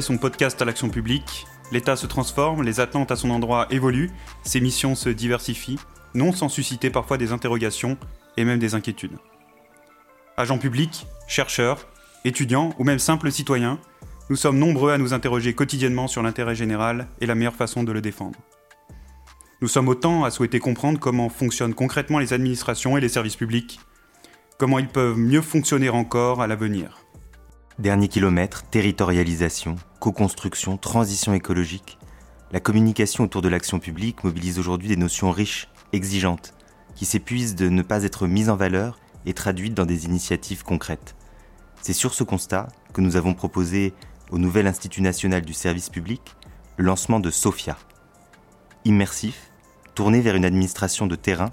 son podcast à l'action publique, l'État se transforme, les attentes à son endroit évoluent, ses missions se diversifient, non sans susciter parfois des interrogations et même des inquiétudes. Agents publics, chercheurs, étudiants ou même simples citoyens, nous sommes nombreux à nous interroger quotidiennement sur l'intérêt général et la meilleure façon de le défendre. Nous sommes autant à souhaiter comprendre comment fonctionnent concrètement les administrations et les services publics, comment ils peuvent mieux fonctionner encore à l'avenir. Dernier kilomètre, territorialisation, co-construction, transition écologique. La communication autour de l'action publique mobilise aujourd'hui des notions riches, exigeantes, qui s'épuisent de ne pas être mises en valeur et traduites dans des initiatives concrètes. C'est sur ce constat que nous avons proposé au nouvel Institut national du service public le lancement de SOFIA. Immersif, tourné vers une administration de terrain,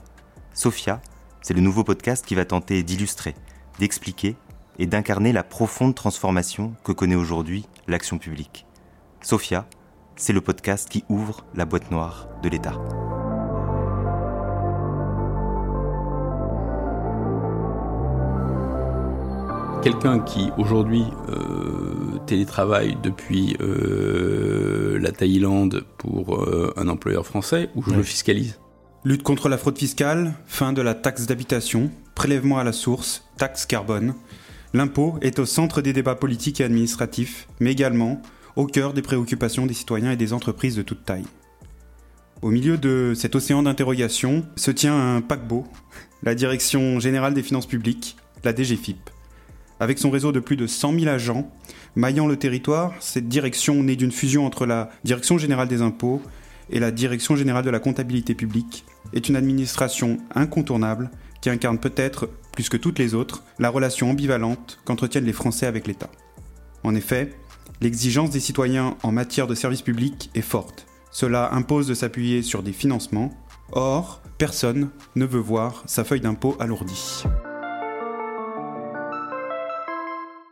SOFIA, c'est le nouveau podcast qui va tenter d'illustrer, d'expliquer et d'incarner la profonde transformation que connaît aujourd'hui l'action publique. SOFIA, c'est le podcast qui ouvre la boîte noire de l'État. Quelqu'un qui aujourd'hui euh, télétravaille depuis euh, la Thaïlande pour euh, un employeur français ou je le fiscalise? Lutte contre la fraude fiscale, fin de la taxe d'habitation, prélèvement à la source, taxe carbone. L'impôt est au centre des débats politiques et administratifs, mais également au cœur des préoccupations des citoyens et des entreprises de toute taille. Au milieu de cet océan d'interrogations se tient un paquebot, la Direction générale des finances publiques, la DGFIP. Avec son réseau de plus de 100 000 agents, maillant le territoire, cette direction née d'une fusion entre la Direction générale des impôts et la Direction générale de la comptabilité publique est une administration incontournable qui incarne peut-être, plus que toutes les autres, la relation ambivalente qu'entretiennent les Français avec l'État. En effet, l'exigence des citoyens en matière de services publics est forte. Cela impose de s'appuyer sur des financements. Or, personne ne veut voir sa feuille d'impôt alourdie.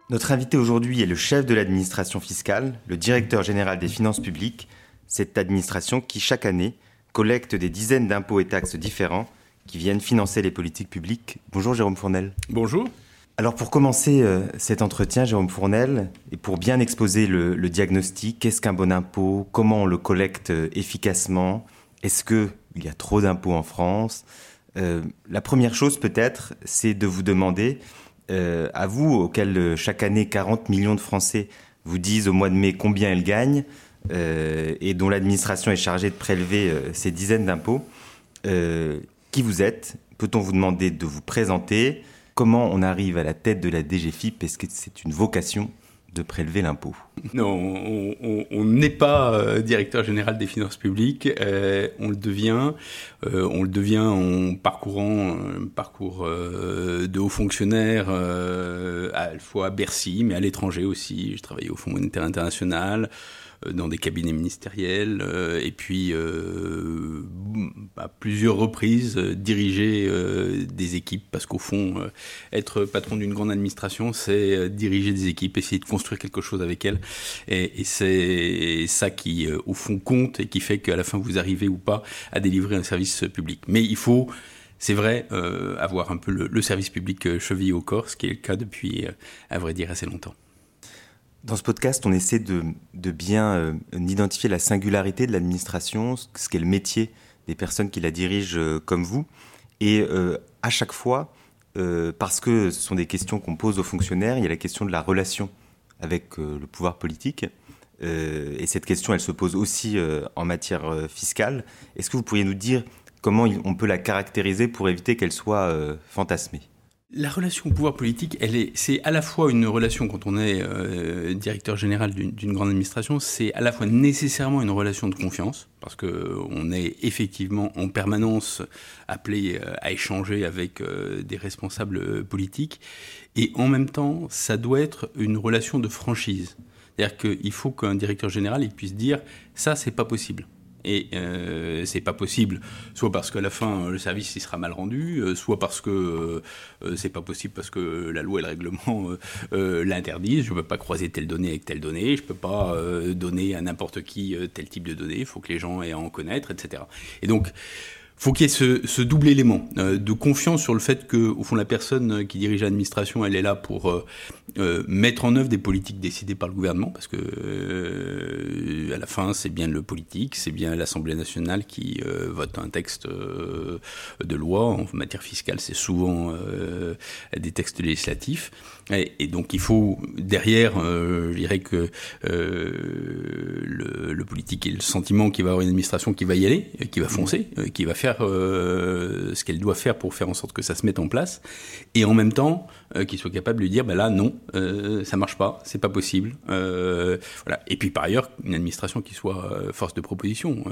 Notre invité aujourd'hui est le chef de l'administration fiscale, le directeur général des finances publiques, cette administration qui chaque année collecte des dizaines d'impôts et taxes différents qui viennent financer les politiques publiques. Bonjour Jérôme Fournel. Bonjour. Alors pour commencer euh, cet entretien, Jérôme Fournel, et pour bien exposer le, diagnostic, qu'est-ce qu'un bon impôt? Comment on le collecte euh, efficacement? Est-ce qu'il y a trop d'impôts en France? Euh, La première chose peut-être, c'est de vous demander euh, à vous, auquel chaque année 40 millions de Français vous disent au mois de mai combien elles gagnent, et dont l'administration est chargée de prélever ces dizaines d'impôts, qui vous êtes Peut-on vous demander de vous présenter? Comment on arrive à la tête de la DGFIP Est-ce que c'est une vocation de prélever l'impôt? Non, on n'est pas euh, directeur général des finances publiques, euh, on le devient. Euh, on le devient en parcourant un parcours de haut fonctionnaire à la fois à Bercy, mais à l'étranger aussi. J'ai travaillé au Fonds monétaire international, euh, dans des cabinets ministériels, euh, et puis euh, à plusieurs reprises diriger des équipes, parce qu'au fond, être patron d'une grande administration, c'est diriger des équipes, essayer de construire quelque chose avec elles, et, c'est ça qui, au fond, compte et qui fait qu'à la fin, vous arrivez ou pas à délivrer un service public. Mais il faut c'est vrai, avoir un peu le, le, service public chevillé au corps, ce qui est le cas depuis, à vrai dire, assez longtemps. Dans ce podcast, on essaie de, bien euh, identifier la singularité de l'administration, ce qu'est le métier des personnes qui la dirigent euh, comme vous. Et euh, à chaque fois, parce que ce sont des questions qu'on pose aux fonctionnaires, il y a la question de la relation avec le pouvoir politique. et cette question, elle se pose aussi en matière fiscale. Est-ce que vous pourriez nous dire comment on peut la caractériser pour éviter qu'elle soit fantasmée? La relation au pouvoir politique, c'est à la fois une relation quand on est euh, directeur général d'une, grande administration, c'est à la fois nécessairement une relation de confiance parce que on est effectivement en permanence appelé euh, à échanger avec euh, des responsables politiques et en même temps, ça doit être une relation de franchise. C'est-à-dire qu'il faut qu'un directeur général puisse dire ça c'est pas possible. Et euh, c'est pas possible, soit parce qu'à la fin le service il sera mal rendu, euh, soit parce que euh, c'est pas possible parce que la loi et le règlement l'interdisent. Je peux pas croiser telle donnée avec telle donnée, je peux pas donner à n'importe qui tel type de données. Il faut que les gens aient à en connaître, etc. Et donc faut qu'il y ait ce, ce double élément euh, de confiance sur le fait que, au fond, la personne qui dirige l'administration, elle est là pour euh, euh, mettre en œuvre des politiques décidées par le gouvernement, parce que à la fin, c'est bien le politique, c'est bien l'Assemblée nationale qui vote un texte de loi en matière fiscale. C'est souvent des textes législatifs, et, et, donc il faut derrière, je dirais que le, le, politique ait le sentiment qu'il va avoir une administration qui va y aller, qui va foncer, qui va faire euh, ce qu'elle doit faire pour faire en sorte que ça se mette en place, et en même temps euh, qu'il soit capable de lui dire, ben là non, euh, ça marche pas, c'est pas possible. voilà. Et puis par ailleurs, une administration qui soit force de proposition.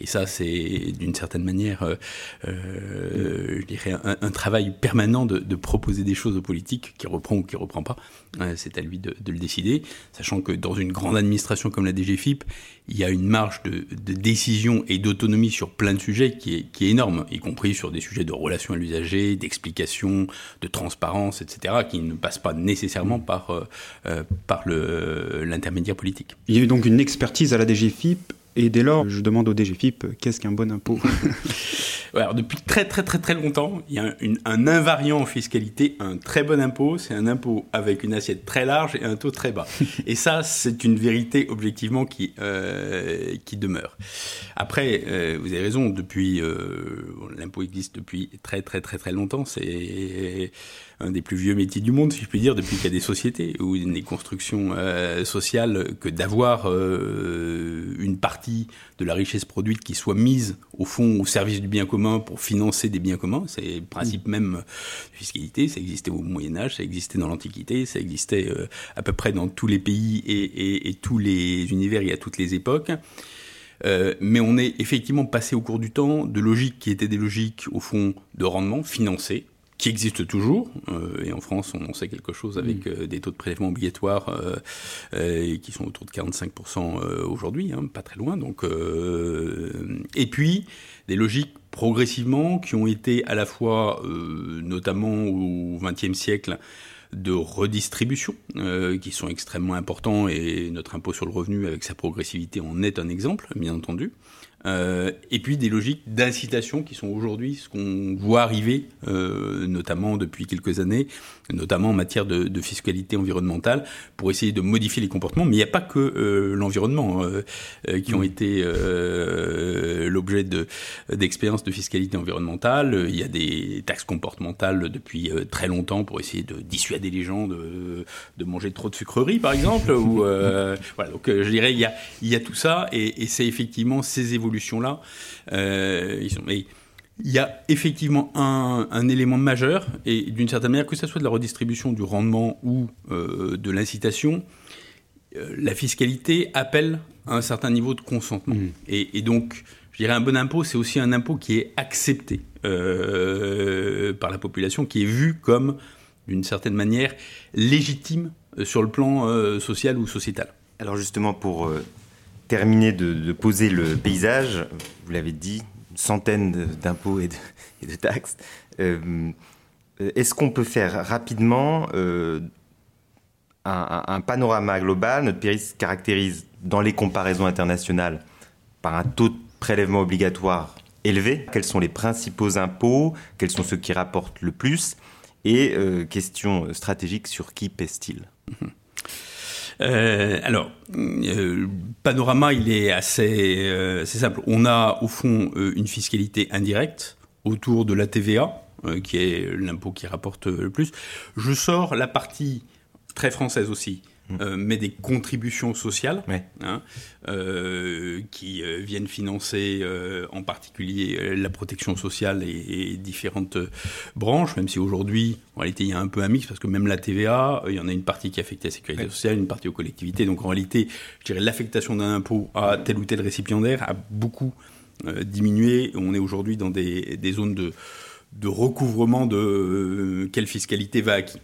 et ça, c'est d'une certaine manière, je dirais, un, travail permanent de, de, proposer des choses aux politiques qui reprend ou qui reprend pas. C'est à lui de, de, le décider, sachant que dans une grande administration comme la DGFIP, il y a une marge de, de décision et d'autonomie sur plein de sujets qui est, qui est, énorme, y compris sur des sujets de relations à l'usager, d'explication, de transparence, etc., qui ne passent pas nécessairement par, euh, euh par l'intermédiaire politique. Il y a eu donc une expertise à la DGFIP et dès lors, je demande au DGFIP, qu'est-ce qu'un bon impôt? Alors, depuis très très très très longtemps, il y a un invariant en fiscalité, un très bon impôt, c'est un impôt avec une assiette très large et un taux très bas. et ça, c'est une vérité objectivement qui, euh, qui demeure. Après, euh, vous avez raison, depuis, euh, l'impôt existe depuis très très très très longtemps, c'est un des plus vieux métiers du monde, si je puis dire, depuis qu'il y a des sociétés ou des constructions euh, sociales, que d'avoir euh, une partie de la richesse produite qui soit mise au fond au service du bien commun pour financer des biens communs. C'est le principe même de fiscalité. Ça existait au Moyen Âge, ça existait dans l'Antiquité, ça existait euh, à peu près dans tous les pays et, et, et, tous les univers et à toutes les époques. Euh, mais on est effectivement passé au cours du temps de logiques qui étaient des logiques, au fond, de rendement financé, qui existe toujours, euh, et en France on en sait quelque chose avec mm. euh, des taux de prélèvement obligatoires euh, euh qui sont autour de 45% euh, aujourd'hui, hein, pas très loin. Donc, et puis des logiques progressivement qui ont été à la fois, notamment au XXe siècle, de redistribution, qui sont extrêmement importants, et notre impôt sur le revenu avec sa progressivité en est un exemple, bien entendu. Euh, et puis des logiques d'incitation qui sont aujourd'hui ce qu'on voit arriver, euh, notamment depuis quelques années, notamment en matière de, de, fiscalité environnementale, pour essayer de modifier les comportements. Mais il n'y a pas que euh, l'environnement euh, euh, qui ont mmh. été l'objet d'expériences de, de, fiscalité environnementale. Il y a des taxes comportementales depuis très longtemps pour essayer de dissuader les gens de, de manger trop de sucreries, par exemple. ou, voilà, donc je dirais il y a, il y a tout ça, et, et c'est effectivement ces évolutions là euh, ils sont, mais il y a effectivement un, un élément majeur, et d'une certaine manière, que ce soit de la redistribution du rendement ou euh, de l'incitation, euh, la fiscalité appelle à un certain niveau de consentement. Mmh. Et, et, donc, je dirais un bon impôt, c'est aussi un impôt qui est accepté euh, par la population, qui est vu comme, d'une certaine manière, légitime sur le plan euh, social ou sociétal. Alors justement, pour terminé de, de, poser le paysage, vous l'avez dit, une centaine d'impôts et, de taxes. Euh, Est-ce qu'on peut faire rapidement euh, un, panorama global? Notre pays se caractérise dans les comparaisons internationales par un taux de prélèvement obligatoire élevé. Quels sont les principaux impôts? Quels sont ceux qui rapportent le plus? Et euh, question stratégique, sur qui pèse-t-il? Euh, alors, euh, panorama, il est assez, euh, simple. On a au fond euh, une fiscalité indirecte autour de la TVA, qui est l'impôt qui rapporte le plus. Je sors la partie très française aussi. Euh, mais des contributions sociales ouais. hein, euh, qui euh, viennent financer en particulier la protection sociale et, et différentes branches, même si aujourd'hui, en réalité, il y a un peu un mix, parce que même la TVA, il y en a une partie qui est affectée à la sécurité ouais. sociale, une partie aux collectivités. Donc en réalité, je dirais l'affectation d'un impôt à tel ou tel récipiendaire a beaucoup diminué. On est aujourd'hui dans des, des zones de de recouvrement de quelle fiscalité va à qui.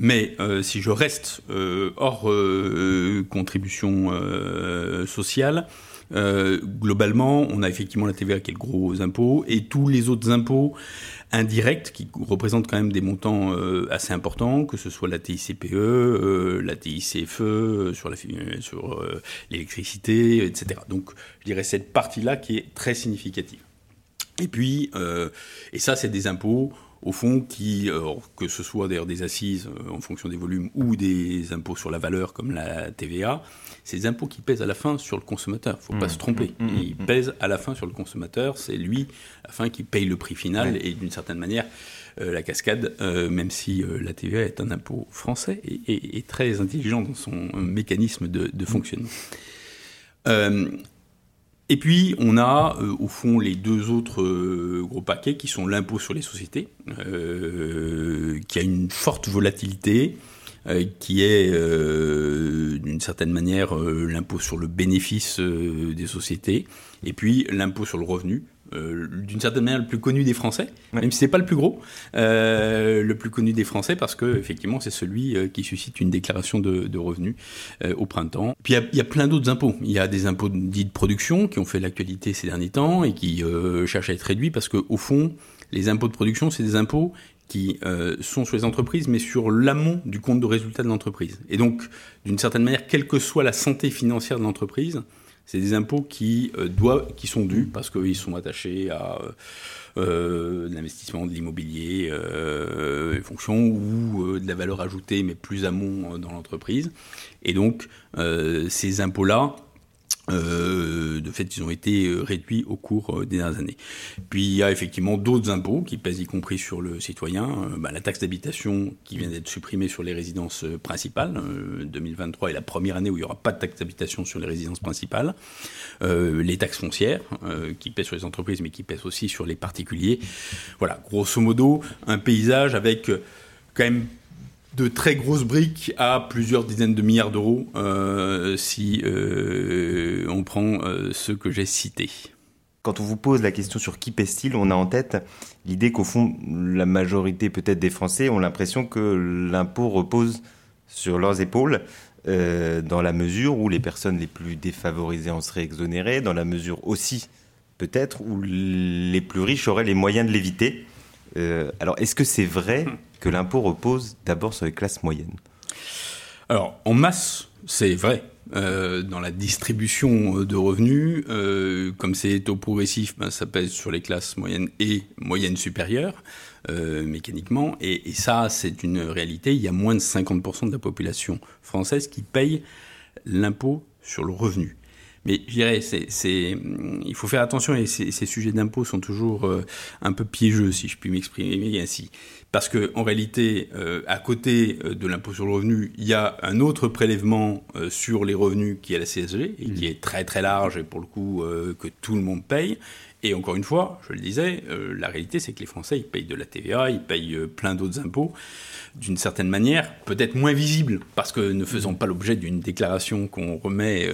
Mais euh, si je reste euh, hors euh, contribution euh, sociale, euh, globalement, on a effectivement la TVA qui est le gros impôt et tous les autres impôts indirects qui représentent quand même des montants euh, assez importants, que ce soit la TICPE, euh, la TICFE, euh, sur l'électricité, sur, etc. Donc je dirais cette partie-là qui est très significative. Et puis, et ça, c'est des impôts au fond, qui, que ce soit d'ailleurs des assises en fonction des volumes ou des impôts sur la valeur comme la TVA, c'est des impôts qui pèsent à la fin sur le consommateur. Il ne faut pas mmh. se tromper. Mmh. Mmh. Ils pèsent à la fin sur le consommateur. C'est lui, à la fin, qui paye le prix final. Et d'une certaine manière, euh, la cascade, euh, même si euh, la TVA est un impôt français et, très intelligent dans son mécanisme de, fonctionnement. Et puis, on a au fond les deux autres gros paquets qui sont l'impôt sur les sociétés, qui a une forte volatilité, euh, qui est euh, d'une certaine manière euh, l'impôt sur le bénéfice des sociétés, et puis l'impôt sur le revenu, d'une certaine manière le plus connu des Français, même si c'est pas le plus gros, le plus connu des Français parce que effectivement c'est celui qui suscite une déclaration de, revenus au printemps. Puis il y, a plein d'autres impôts. Il y a des impôts dits de production qui ont fait l'actualité ces derniers temps et qui cherchent à être réduits parce que au fond les impôts de production c'est des impôts qui euh, sont sur les entreprises, mais sur l'amont du compte de résultat de l'entreprise. Et donc, d'une certaine manière, quelle que soit la santé financière de l'entreprise, c'est des impôts qui, euh, doivent, qui sont dus parce qu'ils sont attachés à euh, l'investissement, de l'immobilier, euh, fonction ou de la valeur ajoutée, mais plus amont dans l'entreprise. Et donc, ces impôts-là, euh, de fait, ils ont été euh, réduits au cours euh, des dernières années. Puis il y a effectivement d'autres impôts qui pèsent y compris sur le citoyen. Bah, la taxe d'habitation qui vient d'être supprimée sur les résidences principales. 2023 est la première année où il n'y aura pas de taxe d'habitation sur les résidences principales. les taxes foncières qui pèsent sur les entreprises mais qui pèsent aussi sur les particuliers. Voilà, grosso modo, un paysage avec quand même de très grosses briques à plusieurs dizaines de milliards d'euros euh, si euh, on prend euh, ceux que j'ai cités. Quand on vous pose la question sur qui pèse-t-il, on a en tête l'idée qu'au fond, la majorité peut-être des Français ont l'impression que l'impôt repose sur leurs épaules, dans la mesure où les personnes les plus défavorisées en seraient exonérées, dans la mesure aussi peut-être où les plus riches auraient les moyens de l'éviter. alors est-ce que c'est vrai que l'impôt repose d'abord sur les classes moyennes Alors, en masse, c'est vrai. Euh, dans la distribution de revenus, euh, comme c'est taux progressif, ben, ça pèse sur les classes moyennes et moyennes supérieures, euh, mécaniquement. Et, ça, c'est une réalité. Il y a moins de 50% de la population française qui paye l'impôt sur le revenu. Mais je dirais, il faut faire attention et ces sujets d'impôt sont toujours un peu piégeux, si je puis m'exprimer ainsi. Parce qu'en réalité, euh, à côté euh, de l'impôt sur le revenu, il y a un autre prélèvement euh, sur les revenus qui est la CSG, et qui mmh. est très très large et pour le coup que tout le monde paye. Et encore une fois, je le disais, la réalité c'est que les Français, ils payent de la TVA, ils payent plein d'autres impôts, d'une certaine manière, peut-être moins visibles, parce que ne faisant pas l'objet d'une déclaration qu'on remet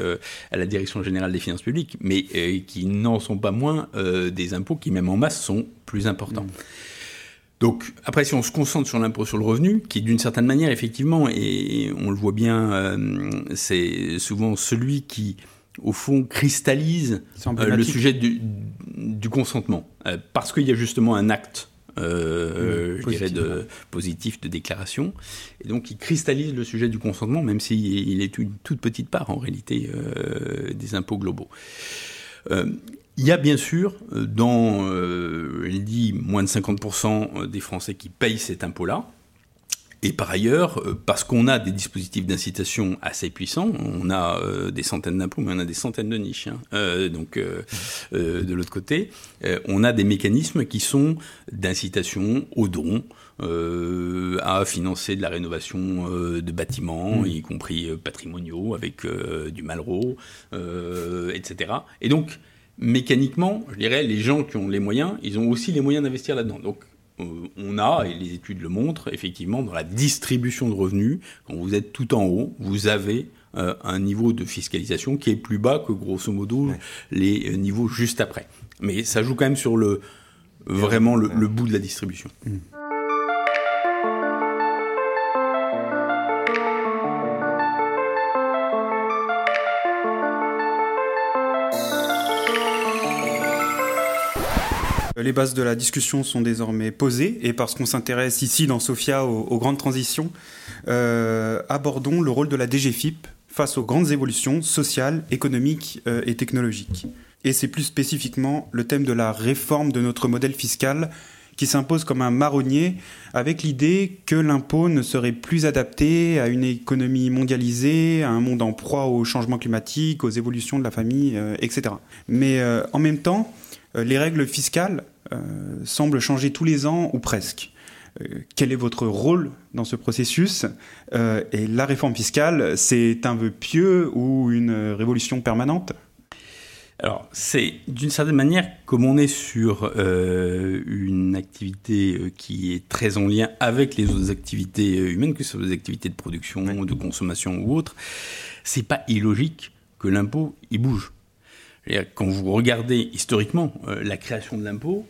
à la Direction générale des finances publiques, mais qui n'en sont pas moins des impôts qui, même en masse, sont plus importants. Mmh. Donc après, si on se concentre sur l'impôt sur le revenu, qui d'une certaine manière, effectivement, et on le voit bien, euh, c'est souvent celui qui, au fond, cristallise euh, le sujet du, consentement, euh, parce qu'il y a justement un acte. Je dirais de positif. de déclaration. Et donc il cristallise le sujet du consentement même s'il est une toute petite part en réalité des impôts globaux il y a bien sûr, euh, dans, euh, il dit, moins de 50% des Français qui payent cet impôt-là. Et par ailleurs, euh, parce qu'on a des dispositifs d'incitation assez puissants, on a des centaines d'impôts, mais on a des centaines de niches. Hein. donc, de l'autre côté, on a des mécanismes qui sont d'incitation au don, à financer de la rénovation de bâtiments, mmh. y compris patrimoniaux, avec du Malraux, etc. Et donc, mécaniquement, je dirais, les gens qui ont les moyens, ils ont aussi les moyens d'investir là-dedans. Donc, euh, on a, et les études le montrent, effectivement, dans la distribution de revenus, quand vous êtes tout en haut, vous avez euh, un niveau de fiscalisation qui est plus bas que, grosso modo, les euh, niveaux juste après. Mais ça joue quand même sur le vraiment le, bout de la distribution. Mmh. Les bases de la discussion sont désormais posées et parce qu'on s'intéresse ici dans Sofia aux, grandes transitions, euh, abordons le rôle de la DGFIP face aux grandes évolutions sociales, économiques euh, et technologiques. et c'est plus spécifiquement le thème de la réforme de notre modèle fiscal qui s'impose comme un marronnier avec l'idée que l'impôt ne serait plus adapté à une économie mondialisée, à un monde en proie au changement climatique, aux évolutions de la famille, euh, etc. Mais en même temps, les règles fiscales semblent changer tous les ans ou presque. quel est votre rôle dans ce processus? Et la réforme fiscale, c'est un vœu pieux ou une révolution permanente? Alors, c'est d'une certaine manière, comme on est sur euh, une activité euh, qui est très en lien avec les autres activités euh, humaines, que ce soit des activités de production, de consommation ou autres, c'est pas illogique que l'impôt y bouge. Quand vous regardez historiquement la création de l'impôt,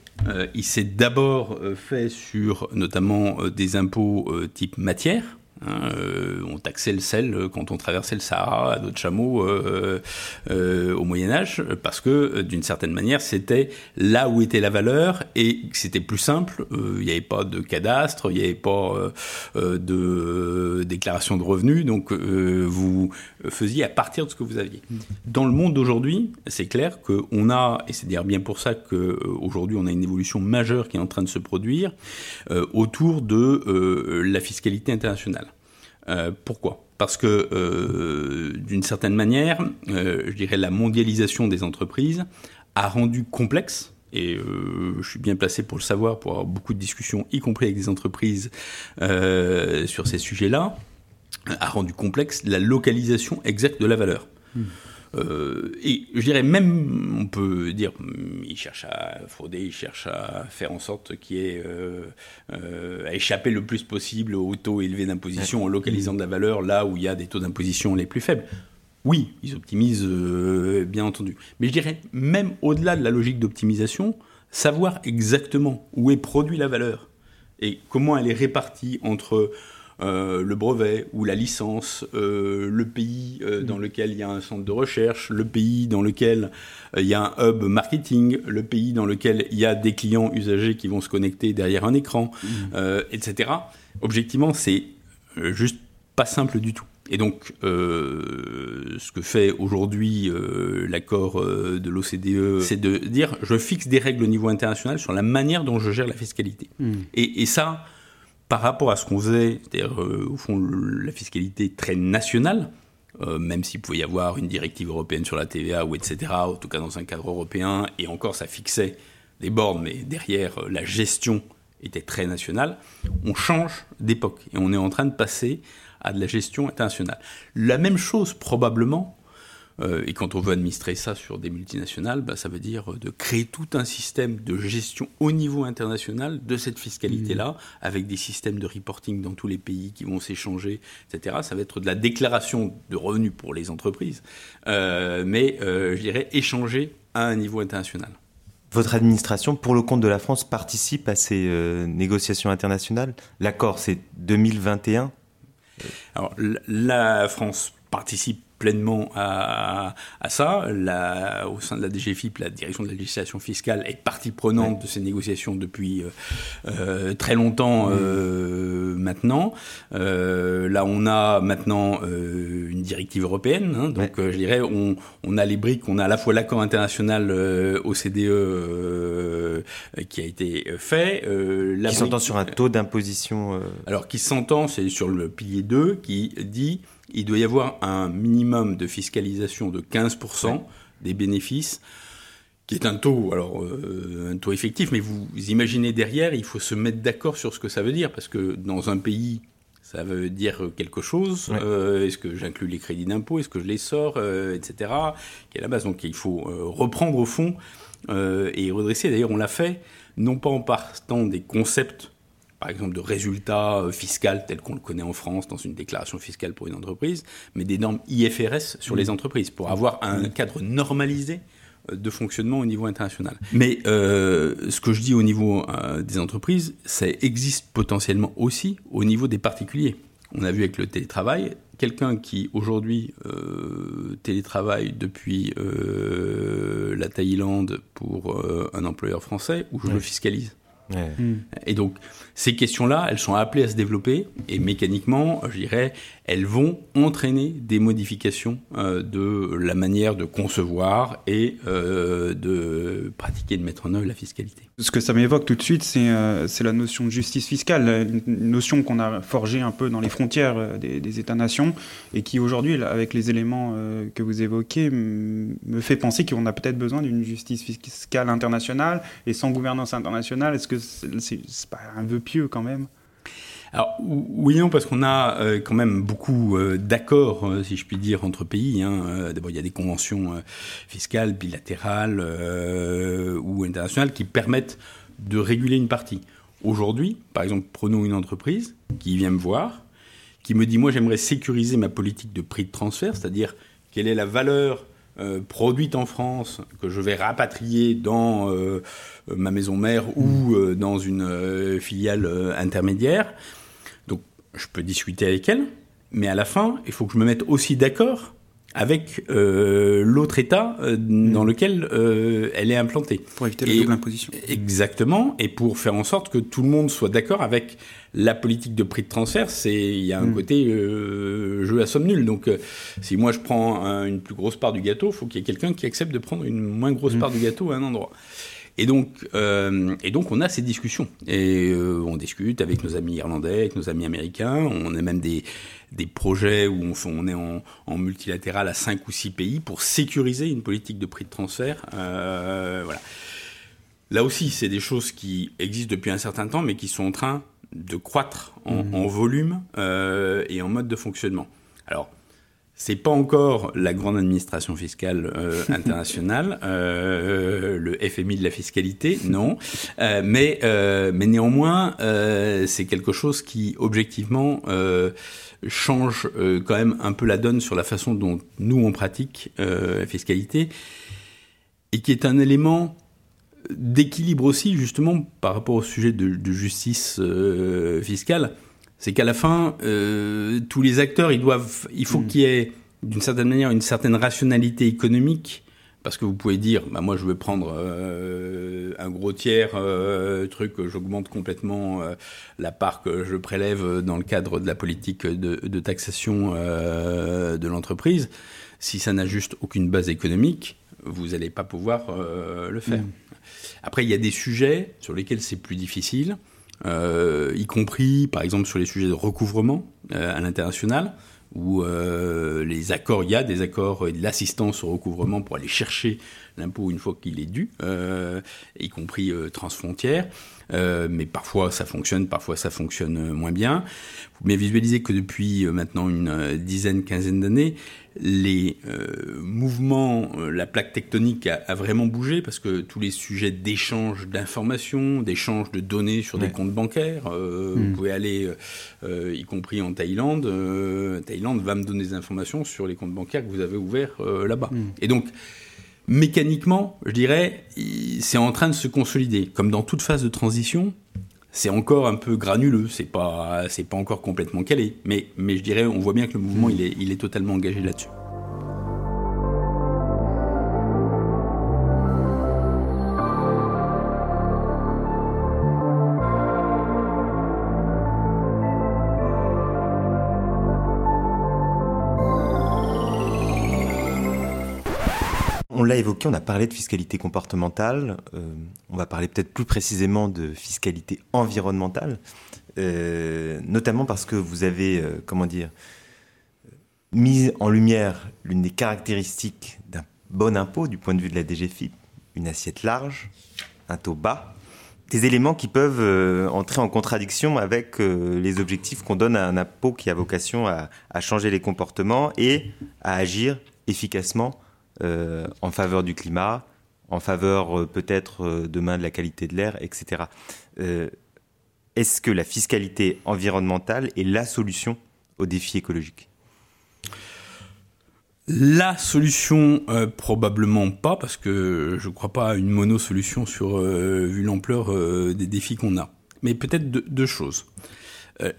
il s'est d'abord fait sur notamment des impôts type matière, Hein, euh, on taxait le sel quand on traversait le Sahara à d'autres chameaux euh, euh, au Moyen Âge, parce que d'une certaine manière, c'était là où était la valeur et c'était plus simple. Il n'y avait pas de cadastre, il n'y avait pas de déclaration de revenus, donc vous faisiez à partir de ce que vous aviez. Dans le monde d'aujourd'hui, c'est clair qu'on a, et c'est d'ailleurs bien pour ça qu'aujourd'hui on a une évolution majeure qui est en train de se produire autour de la fiscalité internationale. Euh, pourquoi? Parce que, euh, d'une certaine manière, euh, je dirais la mondialisation des entreprises a rendu complexe et je suis bien placé pour le savoir, pour avoir beaucoup de discussions, y compris avec des entreprises sur ces sujets-là, a rendu complexe la localisation exacte de la valeur. Hmm. Euh, et je dirais même, on peut dire, il cherche à frauder, il cherche à faire en sorte qu'il ait euh, euh, à échapper le plus possible aux taux élevés d'imposition en localisant de la valeur là où il y a des taux d'imposition les plus faibles. Oui, ils optimisent, bien entendu. Mais je dirais, même au-delà de la logique d'optimisation, savoir exactement où est produit la valeur et comment elle est répartie entre euh, le brevet ou la licence, euh, le pays euh, dans mm. lequel il y a un centre de recherche, le pays dans lequel il y a un hub marketing, le pays dans lequel il y a des clients usagers qui vont se connecter derrière un écran, mm. etc. Objectivement, c'est juste pas simple du tout. Et donc, ce que fait aujourd'hui l'accord de l'OCDE, c'est de dire je fixe des règles au niveau international sur la manière dont je gère la fiscalité. Mm. Et, et, ça, par rapport à ce qu'on faisait, c'est-à-dire euh, au fond la fiscalité très nationale, euh, même s'il pouvait y avoir une directive européenne sur la TVA ou etc., en tout cas dans un cadre européen, et encore ça fixait des bornes, mais derrière euh, la gestion était très nationale, on change d'époque et on est en train de passer à de la gestion internationale. La même chose probablement et quand on veut administrer ça sur des multinationales, bah, ça veut dire de créer tout un système de gestion au niveau international de cette fiscalité-là, mmh. avec des systèmes de reporting dans tous les pays qui vont s'échanger, etc. Ça va être de la déclaration de revenus pour les entreprises, euh, mais euh, je dirais échanger à un niveau international. Votre administration, pour le compte de la France, participe à ces négociations internationales? L'accord, c'est 2021 Alors, la France participe pleinement à, à ça. La, au sein de la DGFIP, la direction de la législation fiscale est partie prenante de ces négociations depuis euh, euh, très longtemps euh, maintenant. là, on a maintenant une directive européenne. Hein, donc, je dirais, on, on, a les briques, on a à la fois l'accord international OCDE qui a été fait. La qui s'entend sur un taux d'imposition Alors, qui s'entend, c'est sur le pilier 2 qui dit il doit y avoir un minimum de fiscalisation de 15% des bénéfices, qui est un taux, alors euh, un taux effectif, mais vous imaginez derrière, il faut se mettre d'accord sur ce que ça veut dire, parce que dans un pays, ça veut dire quelque chose. Euh, est-ce que j'inclus les crédits d'impôt Est-ce que je les sors euh, Etc. Qui est la base. Donc il faut reprendre au fond et redresser. D'ailleurs, on l'a fait, non pas en partant des concepts par exemple de résultats euh, fiscaux tels qu'on le connaît en France dans une déclaration fiscale pour une entreprise, mais des normes IFRS sur les mmh. entreprises pour avoir un mmh. cadre normalisé euh, de fonctionnement au niveau international. Mais euh, ce que je dis au niveau des entreprises, ça existe potentiellement aussi au niveau des particuliers. On a vu avec le télétravail, quelqu'un qui aujourd'hui télétravaille depuis la Thaïlande pour un employeur français, où je le fiscalise. Hmm. Et donc, ces questions-là, elles sont appelées à se développer et mécaniquement, je dirais, elles vont entraîner des modifications euh, de la manière de concevoir et euh, de pratiquer, de mettre en œuvre la fiscalité. Ce que ça m'évoque tout de suite, c'est euh, la notion de justice fiscale, une notion qu'on a forgée un peu dans les frontières des, États-nations et qui aujourd'hui, avec les éléments que vous évoquez, me fait penser qu'on a peut-être besoin d'une justice fiscale internationale et sans gouvernance internationale. Est-ce que c'est pas un vœu pieux quand même alors oui non parce qu'on a euh, quand même beaucoup euh, d'accords, euh, si je puis dire, entre pays. Hein. D'abord il y a des conventions fiscales bilatérales ou internationales qui permettent de réguler une partie. Aujourd'hui, par exemple, prenons une entreprise qui vient me voir, qui me dit moi j'aimerais sécuriser ma politique de prix de transfert, c'est-à-dire quelle est la valeur produite en France que je vais rapatrier dans ma maison mère ou dans une filiale intermédiaire je peux discuter avec elle, mais à la fin, il faut que je me mette aussi d'accord avec euh, l'autre État euh, dans mm. lequel euh, elle est implantée. Pour éviter la double imposition. Exactement, et pour faire en sorte que tout le monde soit d'accord avec la politique de prix de transfert. C'est il y a un mm. côté jeu à somme nulle. Donc, si moi je prends une plus grosse part du gâteau, il faut qu'il y ait quelqu'un qui accepte de prendre une moins grosse mm. part du gâteau à un endroit. Et donc, euh, et donc, on a ces discussions. Et euh, on discute avec nos amis irlandais, avec nos amis américains. On a même des, des projets où on, on est en, en, multilatéral à cinq ou six pays pour sécuriser une politique de prix de transfert. Euh, voilà. Là aussi, c'est des choses qui existent depuis un certain temps, mais qui sont en train de croître en, mmh. en volume euh, et en mode de fonctionnement. Alors, c'est pas encore la grande administration fiscale euh, internationale, euh, le FMI de la fiscalité, non. Euh, mais, mais néanmoins, c'est quelque chose qui, objectivement, change quand même un peu la donne sur la façon dont nous, on pratique la fiscalité, et qui est un élément d'équilibre aussi, justement, par rapport au sujet de, de justice fiscale c'est qu'à la fin, euh, tous les acteurs, ils doivent, il faut mm. qu'il y ait d'une certaine manière une certaine rationalité économique. Parce que vous pouvez dire, bah moi je vais prendre euh, un gros tiers euh, truc, j'augmente complètement la part que je prélève dans le cadre de la politique de, taxation de l'entreprise. Si ça n'a juste aucune base économique, vous n'allez pas pouvoir le faire. Mm. Après, il y a des sujets sur lesquels c'est plus difficile. Euh, y compris par exemple sur les sujets de recouvrement euh, à l'international, où euh, les accords, il y a des accords et de l'assistance au recouvrement pour aller chercher l'impôt une fois qu'il est dû, y compris transfrontière. mais parfois ça fonctionne, parfois ça fonctionne moins bien. Vous bien visualiser que depuis maintenant une dizaine, quinzaine d'années, les euh, mouvements, euh, la plaque tectonique a, vraiment bougé parce que tous les sujets d'échange d'informations, d'échange de données sur des comptes bancaires, euh, vous hmm. pouvez aller, y compris en Thaïlande, Thaïlande va me donner des informations sur les comptes bancaires que vous avez ouverts là-bas. Hmm. Et donc, mécaniquement, je dirais, c'est en train de se consolider. Comme dans toute phase de transition, c'est encore un peu granuleux, c'est pas, c'est pas encore complètement calé. Mais, mais je dirais, on voit bien que le mouvement, il est, il est totalement engagé là-dessus. Évoqué, on a parlé de fiscalité comportementale, euh, on va parler peut-être plus précisément de fiscalité environnementale, euh, notamment parce que vous avez, euh, comment dire, mis en lumière l'une des caractéristiques d'un bon impôt du point de vue de la DGFIP, une assiette large, un taux bas, des éléments qui peuvent entrer en contradiction avec les objectifs qu'on donne à un impôt qui a vocation à, changer les comportements et à agir efficacement en faveur du climat, en faveur euh, peut-être euh, demain de la qualité de l'air, etc. Est-ce que la fiscalité environnementale est la solution aux défis écologiques la solution, probablement pas, parce que je ne crois pas à une mono-solution sur, vu l'ampleur des défis qu'on a. Mais peut-être deux, choses.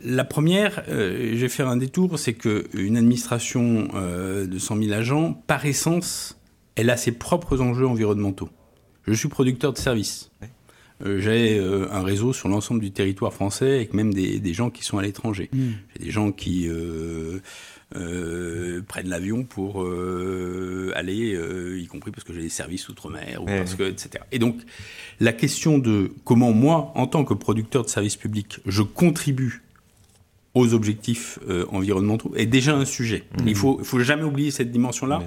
La première, je vais faire un détour, c'est qu'une administration de 100 000 agents, par essence, elle a ses propres enjeux environnementaux. Je suis producteur de services. j'ai un réseau sur l'ensemble du territoire français avec même des, gens qui sont à l'étranger. Hmm. J'ai des gens qui euh, prennent l'avion pour euh, aller, euh, y compris parce que j'ai des services outre-mer, ou parce que, etc. Et donc, la question de comment moi, en tant que producteur de services publics, je contribue aux objectifs environnementaux est déjà un sujet. Mmh. Il faut, faut jamais oublier cette dimension-là,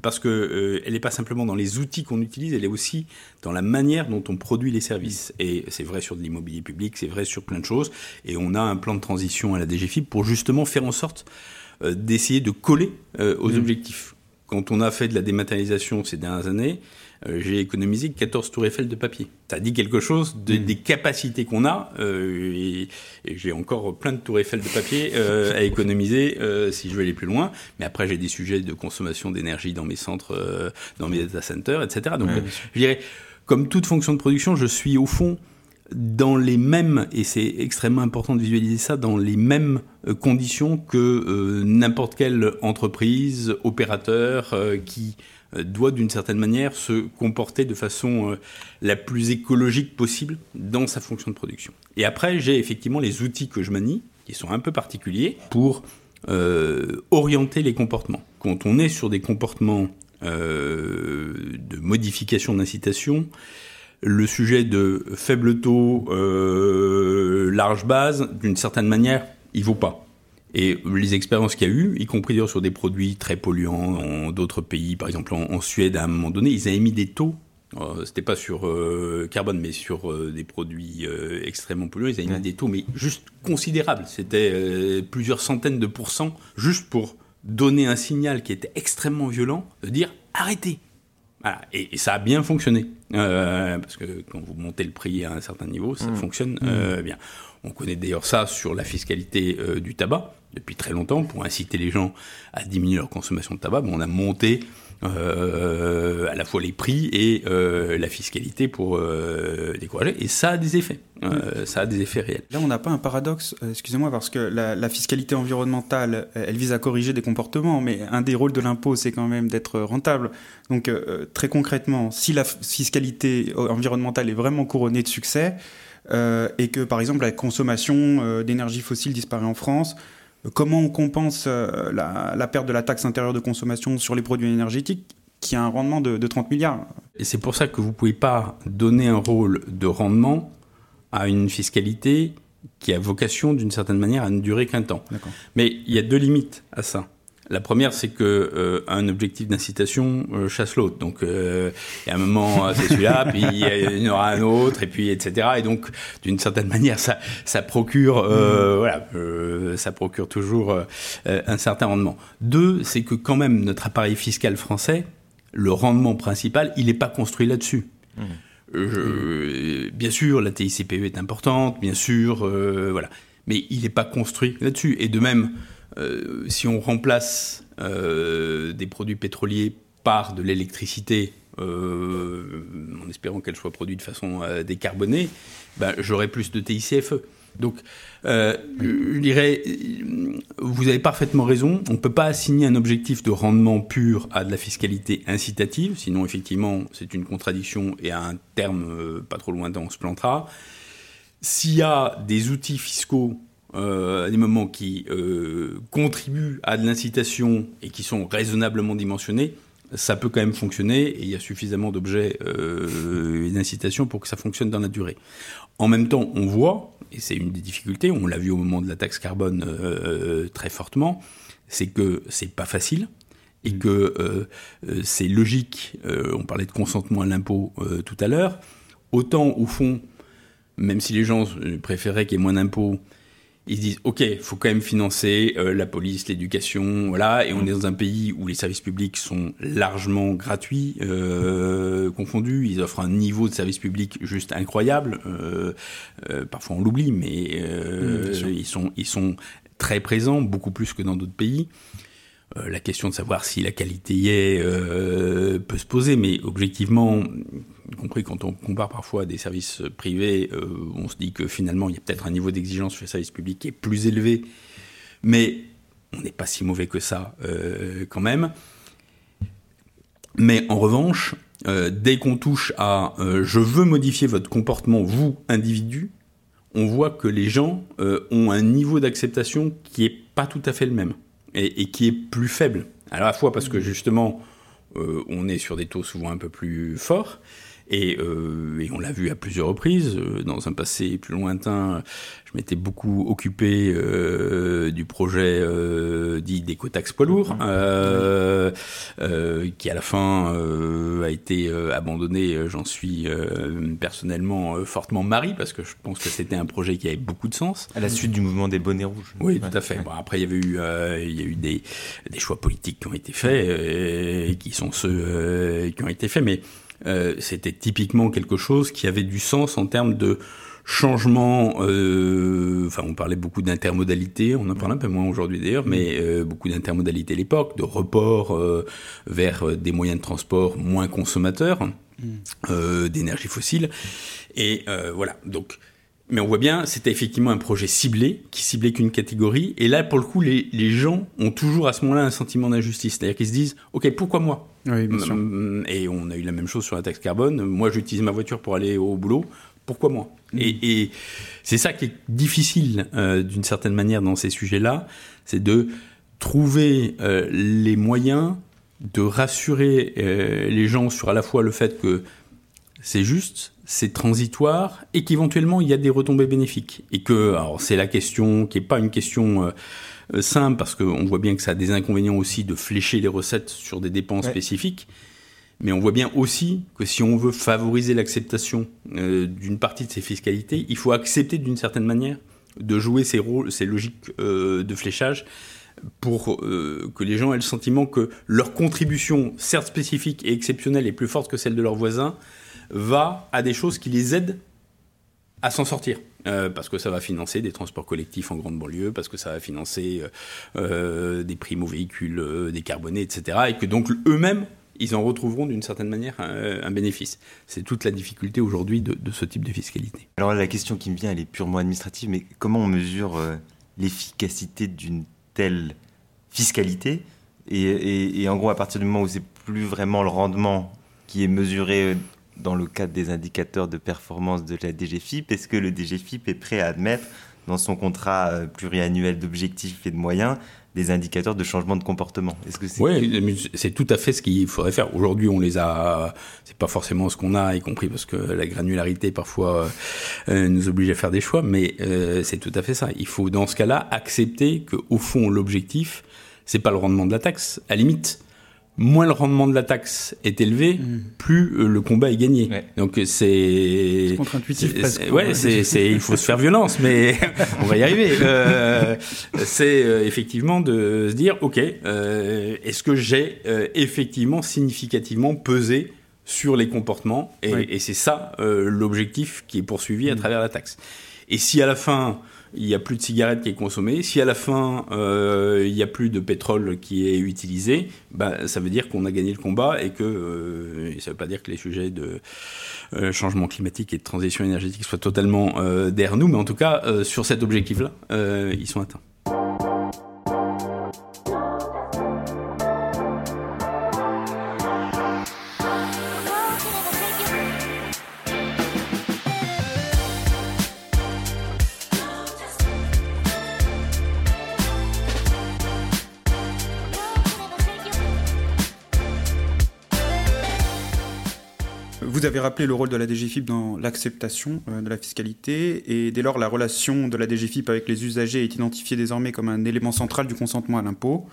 parce que elle n'est pas simplement dans les outils qu'on utilise, elle est aussi dans la manière dont on produit les services. Mmh. Et c'est vrai sur de l'immobilier public, c'est vrai sur plein de choses. Et on a un plan de transition à la DGFIP pour justement faire en sorte euh, d'essayer de coller euh, aux mmh. objectifs. Quand on a fait de la dématérialisation ces dernières années, euh, j'ai économisé 14 tours Eiffel de papier. Ça dit quelque chose de, mmh. des capacités qu'on a, et, j'ai encore plein de tours Eiffel de papier à économiser si je veux aller plus loin. Mais après, j'ai des sujets de consommation d'énergie dans mes centres, dans mes data centers, etc. Donc, je dirais, comme toute fonction de production, je suis au fond dans les mêmes, et c'est extrêmement important de visualiser ça, dans les mêmes euh, conditions que euh, n'importe quelle entreprise, opérateur euh, qui doit d'une certaine manière se comporter de façon la plus écologique possible dans sa fonction de production. Et après, j'ai effectivement les outils que je manie, qui sont un peu particuliers, pour orienter les comportements. Quand on est sur des comportements de modification d'incitation, le sujet de faible taux, euh, large base, d'une certaine manière, il vaut pas. Et les expériences qu'il y a eu, y compris d'ailleurs sur des produits très polluants dans d'autres pays, par exemple en, Suède, à un moment donné, ils avaient mis des taux. Euh, C'était pas sur euh, carbone, mais sur euh, des produits euh, extrêmement polluants. Ils avaient mis des taux, mais juste considérables. C'était plusieurs centaines de pourcents, juste pour donner un signal qui était extrêmement violent, de dire arrêtez, et, ça a bien fonctionné. Parce que quand vous montez le prix à un certain niveau, ça mmh. fonctionne mmh. bien. On connaît d'ailleurs ça sur la fiscalité euh, du tabac depuis très longtemps pour inciter les gens à diminuer leur consommation de tabac. on a monté euh, à la fois les prix et euh, la fiscalité pour euh, décourager. Et ça a des effets. Ça a des effets réels. Là, on n'a pas un paradoxe, excusez-moi, parce que la, la, fiscalité environnementale, elle vise à corriger des comportements, mais un des rôles de l'impôt, c'est quand même d'être rentable. Donc, très concrètement, si la fiscalité environnementale est vraiment couronnée de succès, et que, par exemple, la consommation d'énergie fossile disparaît en France, Comment on compense euh, la, perte de la taxe intérieure de consommation sur les produits énergétiques qui a un rendement de, 30 milliards? Et c'est pour ça que vous ne pouvez pas donner un rôle de rendement à une fiscalité qui a vocation d'une certaine manière à ne durer qu'un temps. Mais il y a deux limites à ça. La première, c'est que euh, un objectif d'incitation euh, chasse l'autre. Donc, euh, il y a un moment, c'est celui-là, puis il y en aura un autre, et puis etc. Et donc, d'une certaine manière, ça, ça procure, mmh. voilà, ça procure toujours un certain rendement. Deux, c'est que quand même notre appareil fiscal français, le rendement principal, il n'est pas construit là-dessus. Mmh. Je, bien sûr, la TICPE est importante, bien sûr, voilà, mais il n'est pas construit là-dessus. Et de même euh, si on remplace euh, des produits pétroliers par de l'électricité, euh, en espérant qu'elle soit produite de façon décarbonée, ben, j'aurai plus de TICFE. Donc, je dirais, vous avez parfaitement raison, on ne peut pas assigner un objectif de rendement pur à de la fiscalité incitative, sinon effectivement c'est une contradiction et à un terme pas trop lointain on se plantera. S'il y a des outils fiscaux euh, à des moments qui euh, contribuent à de l'incitation et qui sont raisonnablement dimensionnés, ça peut quand même fonctionner et il y a suffisamment d'objets euh, d'incitation pour que ça fonctionne dans la durée. En même temps, on voit, et c'est une des difficultés, on l'a vu au moment de la taxe carbone euh, très fortement, c'est que c'est pas facile et que c'est logique. on parlait de consentement à l'impôt tout à l'heure. Autant au fond, même si les gens préféraient qu'il y ait moins d'impôts, ils se disent ok, il faut quand même financer euh, la police, l'éducation, voilà. Et on est dans un pays où les services publics sont largement gratuits, euh, confondus. Ils offrent un niveau de service public juste incroyable. Euh, euh parfois on l'oublie, mais euh, ils sont ils sont très présents, beaucoup plus que dans d'autres pays. Euh, la question de savoir si la qualité y est euh, peut se poser, mais objectivement, y compris quand on compare parfois des services privés, euh, on se dit que finalement il y a peut-être un niveau d'exigence sur les services publics qui est plus élevé, mais on n'est pas si mauvais que ça quand même. Mais en revanche, dès qu'on touche à je veux modifier votre comportement, vous, individu, on voit que les gens ont un niveau d'acceptation qui est pas tout à fait le même et, qui est plus faible. À la fois parce que justement, on est sur des taux souvent un peu plus forts, euh, et, on l'a vu à plusieurs reprises. Euh, dans un passé plus lointain, je m'étais beaucoup occupé euh, du projet dit d'écotaxe poids lourd, qui à la fin a été abandonné. J'en suis personnellement fortement mari parce que je pense que c'était un projet qui avait beaucoup de sens. À la suite du mouvement des bonnets rouges. Oui, tout à fait. Bon, après, il y avait eu, il y a eu des, des choix politiques qui ont été faits et qui sont ceux qui ont été faits, mais euh, c'était typiquement quelque chose qui avait du sens en termes de changement. Euh, enfin, on parlait beaucoup d'intermodalité, on en parle un peu moins aujourd'hui d'ailleurs, mais euh, beaucoup d'intermodalité à l'époque, de report vers des moyens de transport moins consommateurs mm. d'énergie fossile. Et voilà, donc mais on voit bien, c'était effectivement un projet ciblé, qui ciblait qu'une catégorie. Et là, pour le coup, les, les gens ont toujours à ce moment-là un sentiment d'injustice. C'est-à-dire qu'ils se disent, OK, pourquoi moi? Oui, bien sûr. Et on a eu la même chose sur la taxe carbone. Moi, j'utilise ma voiture pour aller au boulot. Pourquoi moi? Mm. Et, et c'est ça qui est difficile, euh, d'une certaine manière, dans ces sujets-là. C'est de trouver euh, les moyens de rassurer euh, les gens sur à la fois le fait que c'est juste, c'est transitoire et qu'éventuellement il y a des retombées bénéfiques. Et que, alors c'est la question qui n'est pas une question simple parce qu'on voit bien que ça a des inconvénients aussi de flécher les recettes sur des dépenses spécifiques. Mais on voit bien aussi que si on veut favoriser l'acceptation euh, d'une partie de ces fiscalités, il faut accepter d'une certaine manière de jouer ces rôles, ces logiques de fléchage pour que les gens aient le sentiment que leur contribution, certes spécifique et exceptionnelle, est plus forte que celle de leurs voisins, va à des choses qui les aident à s'en sortir. Euh, parce que ça va financer des transports collectifs en grande banlieue, parce que ça va financer euh, euh, des primes aux véhicules décarbonés, etc. Et que donc eux-mêmes, ils en retrouveront d'une certaine manière un, bénéfice. C'est toute la difficulté aujourd'hui de, ce type de fiscalité. Alors la question qui me vient, elle est purement administrative, mais comment on mesure l'efficacité d'une telle fiscalité? Et, et, en gros, à partir du moment où c'est plus vraiment le rendement qui est mesuré dans le cadre des indicateurs de performance de la DGFIP Est-ce que le DGFIP est prêt à admettre dans son contrat euh, pluriannuel d'objectifs et de moyens des indicateurs de changement de comportement? Est-ce que c'est Oui, c'est tout à fait ce qu'il faudrait faire. Aujourd'hui, on les a. C'est pas forcément ce qu'on a, y compris parce que la granularité parfois euh, nous oblige à faire des choix, mais euh, c'est tout à fait ça. Il faut dans ce cas-là accepter que au fond l'objectif, c'est pas le rendement de la taxe. À limite, moins le rendement de la taxe est élevé, mm. plus euh, le combat est gagné. Donc euh, c'est contre-intuitif Ouais, c'est il faut se faire violence, mais on va y arriver. Euh, c'est effectivement de se dire, ok, est-ce que j'ai effectivement significativement pesé sur les comportements et, c'est ça l'objectif qui est poursuivi à mm. travers la taxe. Et si à la fin il n'y a plus de cigarettes qui est consommée. Si à la fin, euh, il n'y a plus de pétrole qui est utilisé, bah, ça veut dire qu'on a gagné le combat et que euh, ça ne veut pas dire que les sujets de euh, changement climatique et de transition énergétique soient totalement derrière nous, mais en tout cas, sur cet objectif-là, ils sont atteints. Rappelé le rôle de la DGFIP dans l'acceptation euh, de la fiscalité et dès lors la relation de la DGFIP avec les usagers est identifiée désormais comme un élément central du consentement à l'impôt.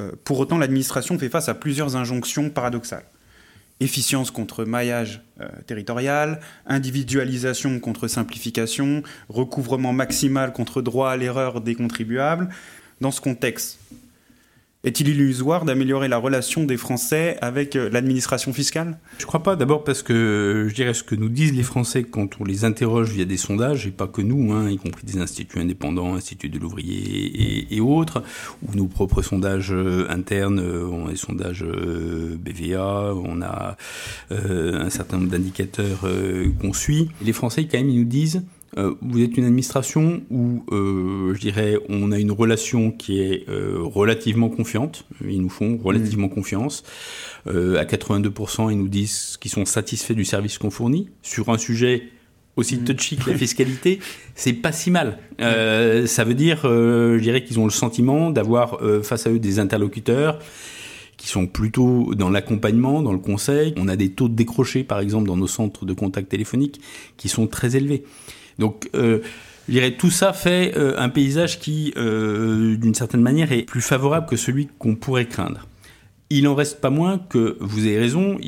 Euh, pour autant, l'administration fait face à plusieurs injonctions paradoxales. Efficience contre maillage euh, territorial, individualisation contre simplification, recouvrement maximal contre droit à l'erreur des contribuables. Dans ce contexte, est-il illusoire d'améliorer la relation des Français avec euh, l'administration fiscale? Je crois pas. D'abord parce que je dirais ce que nous disent les Français quand on les interroge via des sondages, et pas que nous, hein, y compris des instituts indépendants, Institut de l'ouvrier et, autres, ou nos propres sondages euh, internes, euh, on a des sondages BVA, on a un certain nombre d'indicateurs qu'on suit. les Français, quand même, ils nous disent euh, vous êtes une administration où, euh, je dirais, on a une relation qui est euh, relativement confiante. Ils nous font relativement mmh. confiance. à 82%, ils nous disent qu'ils sont satisfaits du service qu'on fournit. Sur un sujet aussi mmh. touchy que la fiscalité, c'est pas si mal. Ça veut dire, je dirais qu'ils ont le sentiment d'avoir face à eux des interlocuteurs qui sont plutôt dans l'accompagnement, dans le conseil. On a des taux de décroché, par exemple, dans nos centres de contact téléphonique, qui sont très élevés. Donc, euh, je dirais, tout ça fait euh, un paysage qui, euh, d'une certaine manière, est plus favorable que celui qu'on pourrait craindre. Il en reste pas moins que, vous avez raison,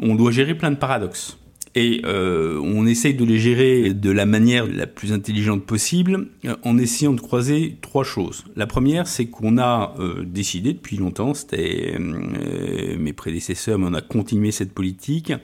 on doit gérer plein de paradoxes. Et on essaye de les gérer de la manière la plus intelligente possible en essayant de croiser trois choses. La première, c'est qu'on a décidé depuis longtemps, c'était mes prédécesseurs, mais on a continué cette politique,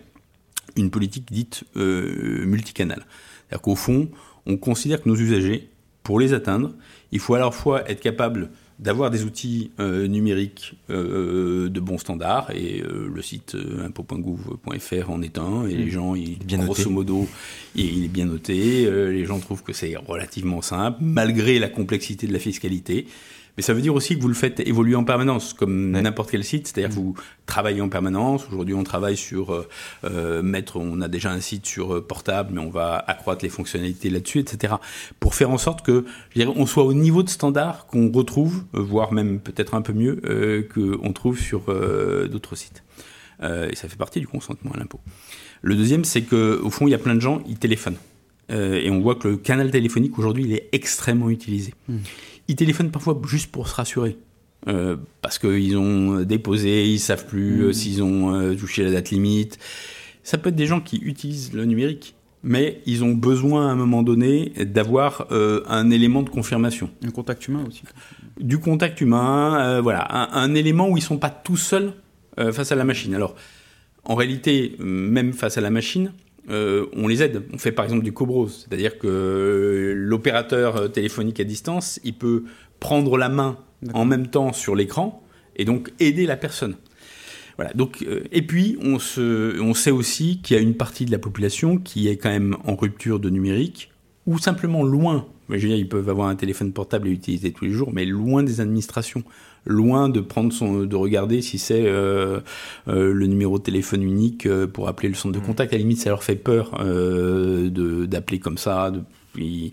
une politique dite multicanale. C'est-à-dire qu'au fond, on considère que nos usagers, pour les atteindre, il faut à la fois être capable d'avoir des outils euh, numériques euh, de bons standards et euh, le site impôt.gouv.fr en est un et les mmh. gens il, bien grosso modo il, est bien noté les gens trouvent que c'est relativement simple malgré la complexité de la fiscalité mais ça veut dire aussi que vous le faites évoluer en permanence, comme n'importe quel site. C'est-à-dire que vous travaillez en permanence. Aujourd'hui, on travaille sur euh, euh, mettre, on a déjà un site sur euh, portable, mais on va accroître les fonctionnalités là-dessus, etc. Pour faire en sorte que, je dirais, on soit au niveau de standard qu'on retrouve, voire même peut-être un peu mieux euh, qu'on trouve sur d'autres sites. et ça fait partie du consentement à l'impôt. Le deuxième, c'est que au fond, il y a plein de gens, ils téléphonent. et on voit que le canal téléphonique aujourd'hui, il est extrêmement utilisé. Hmm. Ils téléphonent parfois juste pour se rassurer. Euh, parce qu'ils ont déposé, ils savent plus euh, mmh. s'ils ont euh, touché la date limite. Ça peut être des gens qui utilisent le numérique, mais ils ont besoin à un moment donné d'avoir un élément de confirmation. Un contact humain aussi. Du contact humain, voilà, un, un, élément où ils sont pas tout seuls face à la machine. Alors, en réalité, même face à la machine, euh, on les aide. On fait par exemple du cobros, c'est-à-dire que l'opérateur téléphonique à distance, il peut prendre la main en même temps sur l'écran et donc aider la personne. Voilà. Donc, euh, et puis on, on sait aussi qu'il y a une partie de la population qui est quand même en rupture de numérique ou simplement loin. Je veux dire, ils peuvent avoir un téléphone portable et l'utiliser tous les jours, mais loin des administrations loin de prendre son, de regarder si c'est euh, euh, le numéro de téléphone unique euh, pour appeler le centre de mmh. contact. À la limite, ça leur fait peur de d'appeler comme ça, de, et,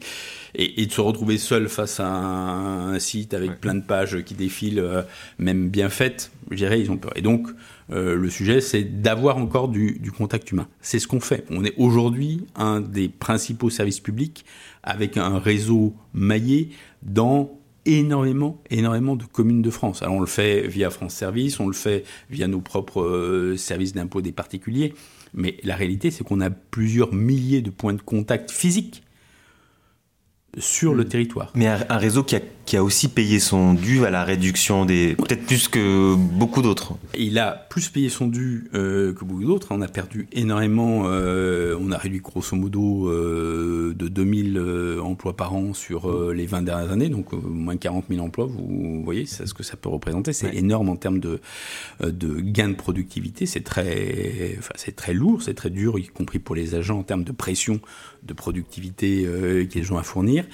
et, de se retrouver seul face à un, site avec plein de pages qui défilent, même bien faites. Je dirais, ils ont peur. Et donc, le sujet, c'est d'avoir encore du, du, contact humain. C'est ce qu'on fait. On est aujourd'hui un des principaux services publics avec un réseau maillé dans énormément, énormément de communes de France. Alors on le fait via France Service, on le fait via nos propres euh, services d'impôt des particuliers, mais la réalité c'est qu'on a plusieurs milliers de points de contact physiques sur le hmm. territoire. Mais un, réseau qui a, qui a, aussi payé son dû à la réduction des... Peut-être plus que beaucoup d'autres. Il a plus payé son dû euh, que beaucoup d'autres. On a perdu énormément. Euh, on a réduit grosso modo euh, de 2000 emplois par an sur les 20 dernières années. Donc moins de 40 000 emplois. Vous voyez ce que ça peut représenter. C'est énorme en termes de, de gains de productivité. C'est très, enfin, c'est très lourd, c'est très dur, y compris pour les agents en termes de pression de productivité qu'ils ont à fournir.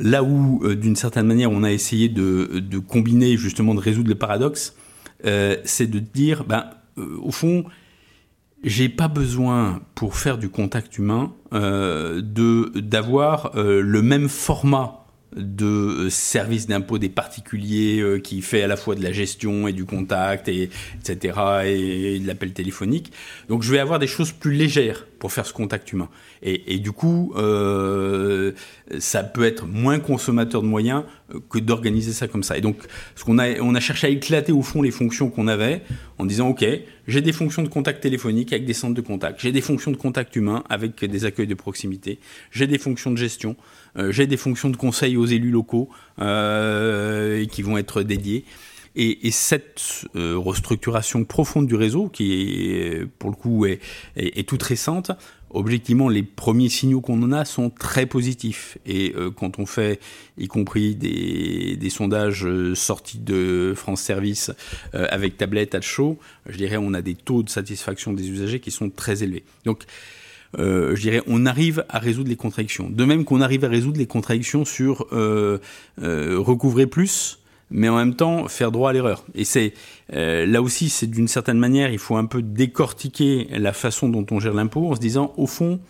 Là où, euh, d'une certaine manière, on a essayé de, combiner, justement, de résoudre le paradoxe, euh, c'est de dire, ben, euh, au fond, j'ai pas besoin, pour faire du contact humain, de d'avoir le même format de service d'impôt des particuliers qui fait à la fois de la gestion et du contact et etc et de l'appel téléphonique donc je vais avoir des choses plus légères pour faire ce contact humain. Et, du coup, euh, ça peut être moins consommateur de moyens euh, que d'organiser ça comme ça. Et donc, ce qu'on a, on a cherché à éclater au fond les fonctions qu'on avait en disant, OK, j'ai des fonctions de contact téléphonique avec des centres de contact, j'ai des fonctions de contact humain avec des accueils de proximité, j'ai des fonctions de gestion, euh, j'ai des fonctions de conseil aux élus locaux qui vont être dédiées. Et, et cette euh, restructuration profonde du réseau, qui est, pour le coup est, est, toute récente, objectivement, les premiers signaux qu'on en a sont très positifs. Et euh, quand on fait, y compris des, des sondages euh, sortis de France Service avec tablette à chaud, je dirais on a des taux de satisfaction des usagers qui sont très élevés. Donc euh, je dirais, on arrive à résoudre les contradictions. De même qu'on arrive à résoudre les contradictions sur euh, euh, recouvrer plus, mais en même temps faire droit à l'erreur. Et c'est là aussi, c'est d'une certaine manière, il faut un peu décortiquer la façon dont on gère l'impôt en se disant, au fond,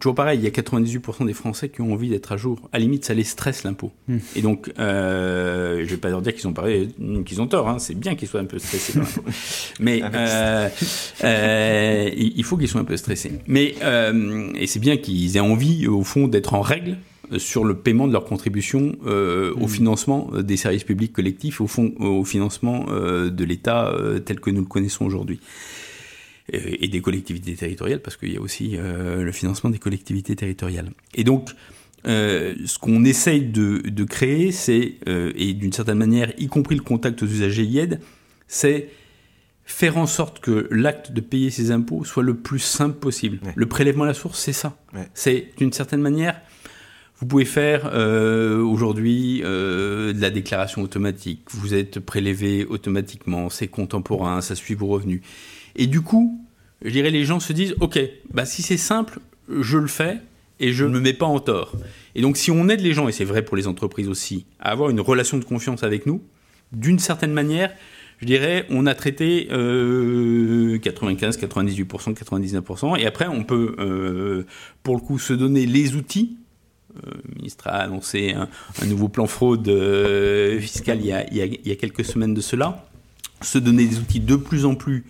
toujours pareil, il y a 98% des Français qui ont envie d'être à jour. À la limite, ça les stresse l'impôt. Hmm. Et donc, euh, je vais pas leur dire qu'ils ont parlé, qu'ils ont tort. Hein. C'est bien qu'ils soient un peu stressés. Mais euh, euh, il faut qu'ils soient un peu stressés. Mais euh, et c'est bien qu'ils aient envie, au fond, d'être en règle sur le paiement de leur contribution euh, au hmm. financement des services publics collectifs, au fond, au financement euh, de l'État tel que nous le connaissons aujourd'hui et des collectivités territoriales, parce qu'il y a aussi euh, le financement des collectivités territoriales. Et donc, euh, ce qu'on essaye de, de créer, c'est, euh, et d'une certaine manière, y compris le contact aux usagers IED, c'est faire en sorte que l'acte de payer ses impôts soit le plus simple possible. Le prélèvement à la source, c'est ça. C'est d'une certaine manière, vous pouvez faire euh, aujourd'hui euh, de la déclaration automatique. Vous êtes prélevé automatiquement, c'est contemporain, ça suit vos revenus. Et du coup, je dirais, les gens se disent, OK, bah, si c'est simple, je le fais et je ne me mets pas en tort. Et donc, si on aide les gens, et c'est vrai pour les entreprises aussi, à avoir une relation de confiance avec nous, d'une certaine manière, je dirais, on a traité 95, 98%, 99%, et après, on peut, euh, pour le coup, se donner les outils. Euh, le ministre a annoncé un, nouveau plan fraude euh, fiscale il y, a, il y, a, quelques semaines de cela. Se donner des outils de plus en plus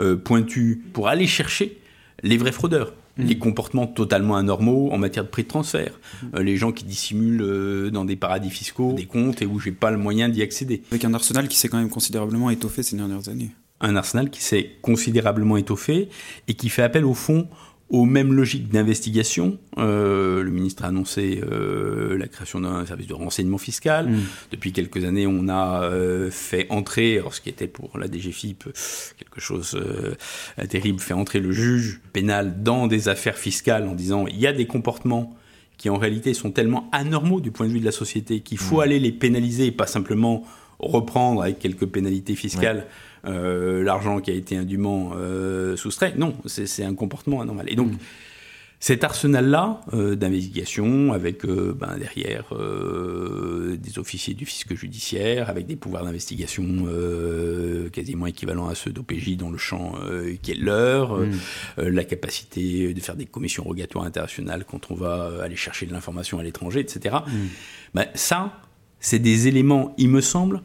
euh, pointu pour aller chercher les vrais fraudeurs. Mmh. Les comportements totalement anormaux en matière de prix de transfert. Mmh. Euh, les gens qui dissimulent euh, dans des paradis fiscaux des comptes et où j'ai pas le moyen d'y accéder. Avec un arsenal qui s'est quand même considérablement étoffé ces dernières années. Un arsenal qui s'est considérablement étoffé et qui fait appel au fond aux mêmes logiques d'investigation. Euh, le ministre a annoncé euh, la création d'un service de renseignement fiscal. Mm. Depuis quelques années, on a euh, fait entrer, alors ce qui était pour la DGFIP quelque chose euh, terrible, fait entrer le juge pénal dans des affaires fiscales en disant il y a des comportements qui en réalité sont tellement anormaux du point de vue de la société qu'il faut mm. aller les pénaliser et pas simplement reprendre avec quelques pénalités fiscales. Euh, l'argent qui a été indûment euh, soustrait. Non, c'est un comportement anormal. Et donc, mm. cet arsenal-là euh, d'investigation, avec ben, derrière des officiers du fisc judiciaire, avec des pouvoirs d'investigation quasiment équivalents à ceux d'OPJ dans le champ qui est leur, mm. la capacité de faire des commissions rogatoires internationales quand on va aller chercher de l'information à l'étranger, etc. Mm. Ben, ça, c'est des éléments, il me semble,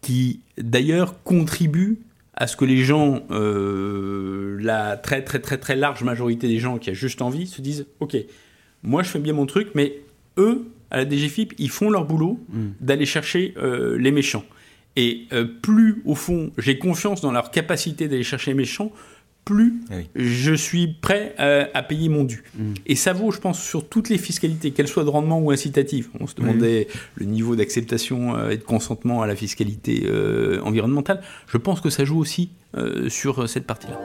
qui d'ailleurs contribue à ce que les gens, euh, la très très très très large majorité des gens qui a juste envie, se disent ok, moi je fais bien mon truc, mais eux, à la DGFIP, ils font leur boulot mm. d'aller chercher euh, les méchants. Et euh, plus, au fond, j'ai confiance dans leur capacité d'aller chercher les méchants, plus ah je suis prêt à, payer mon dû. Mm. Et ça vaut, je pense, sur toutes les fiscalités, qu'elles soient de rendement ou incitatives. On se demandait le niveau d'acceptation euh, et de consentement à la fiscalité euh, environnementale. Je pense que ça joue aussi euh, sur cette partie-là.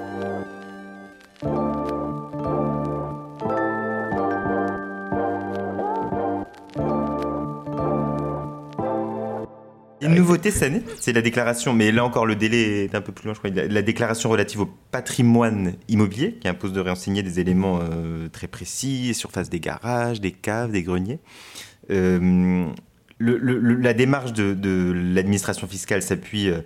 Une nouveauté cette année, c'est la déclaration, mais là encore le délai est un peu plus long, je crois, la, déclaration relative au patrimoine immobilier qui impose de réenseigner des éléments euh, très précis, surface des garages, des caves, des greniers. Euh, la démarche de, l'administration fiscale s'appuie, euh,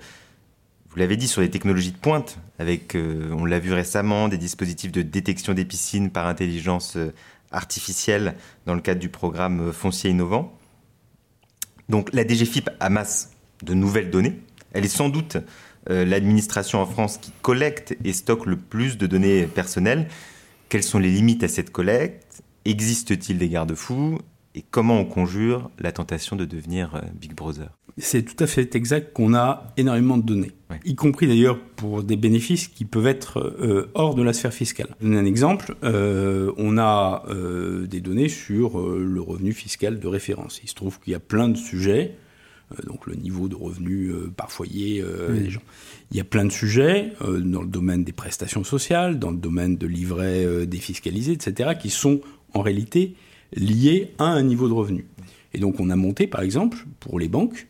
vous l'avez dit, sur des technologies de pointe, avec, on l'a vu récemment, des dispositifs de détection des piscines par intelligence artificielle dans le cadre du programme Foncier Innovant. Donc la DGFIP amasse de nouvelles données. Elle est sans doute euh, l'administration en France qui collecte et stocke le plus de données personnelles. Quelles sont les limites à cette collecte? Existe-t-il des garde-fous? Et comment on conjure la tentation de devenir euh, Big Brother? C'est tout à fait exact qu'on a énormément de données, y compris d'ailleurs pour des bénéfices qui peuvent être euh, hors de la sphère fiscale. Je un exemple, on a des données sur le revenu fiscal de référence. Il se trouve qu'il y a plein de sujets euh, donc le niveau de revenus euh, par foyer euh, des gens. Il y a plein de sujets dans le domaine des prestations sociales, dans le domaine de livrets défiscalisés, etc., qui sont en réalité liés à un niveau de revenu. Et donc on a monté, par exemple, pour les banques,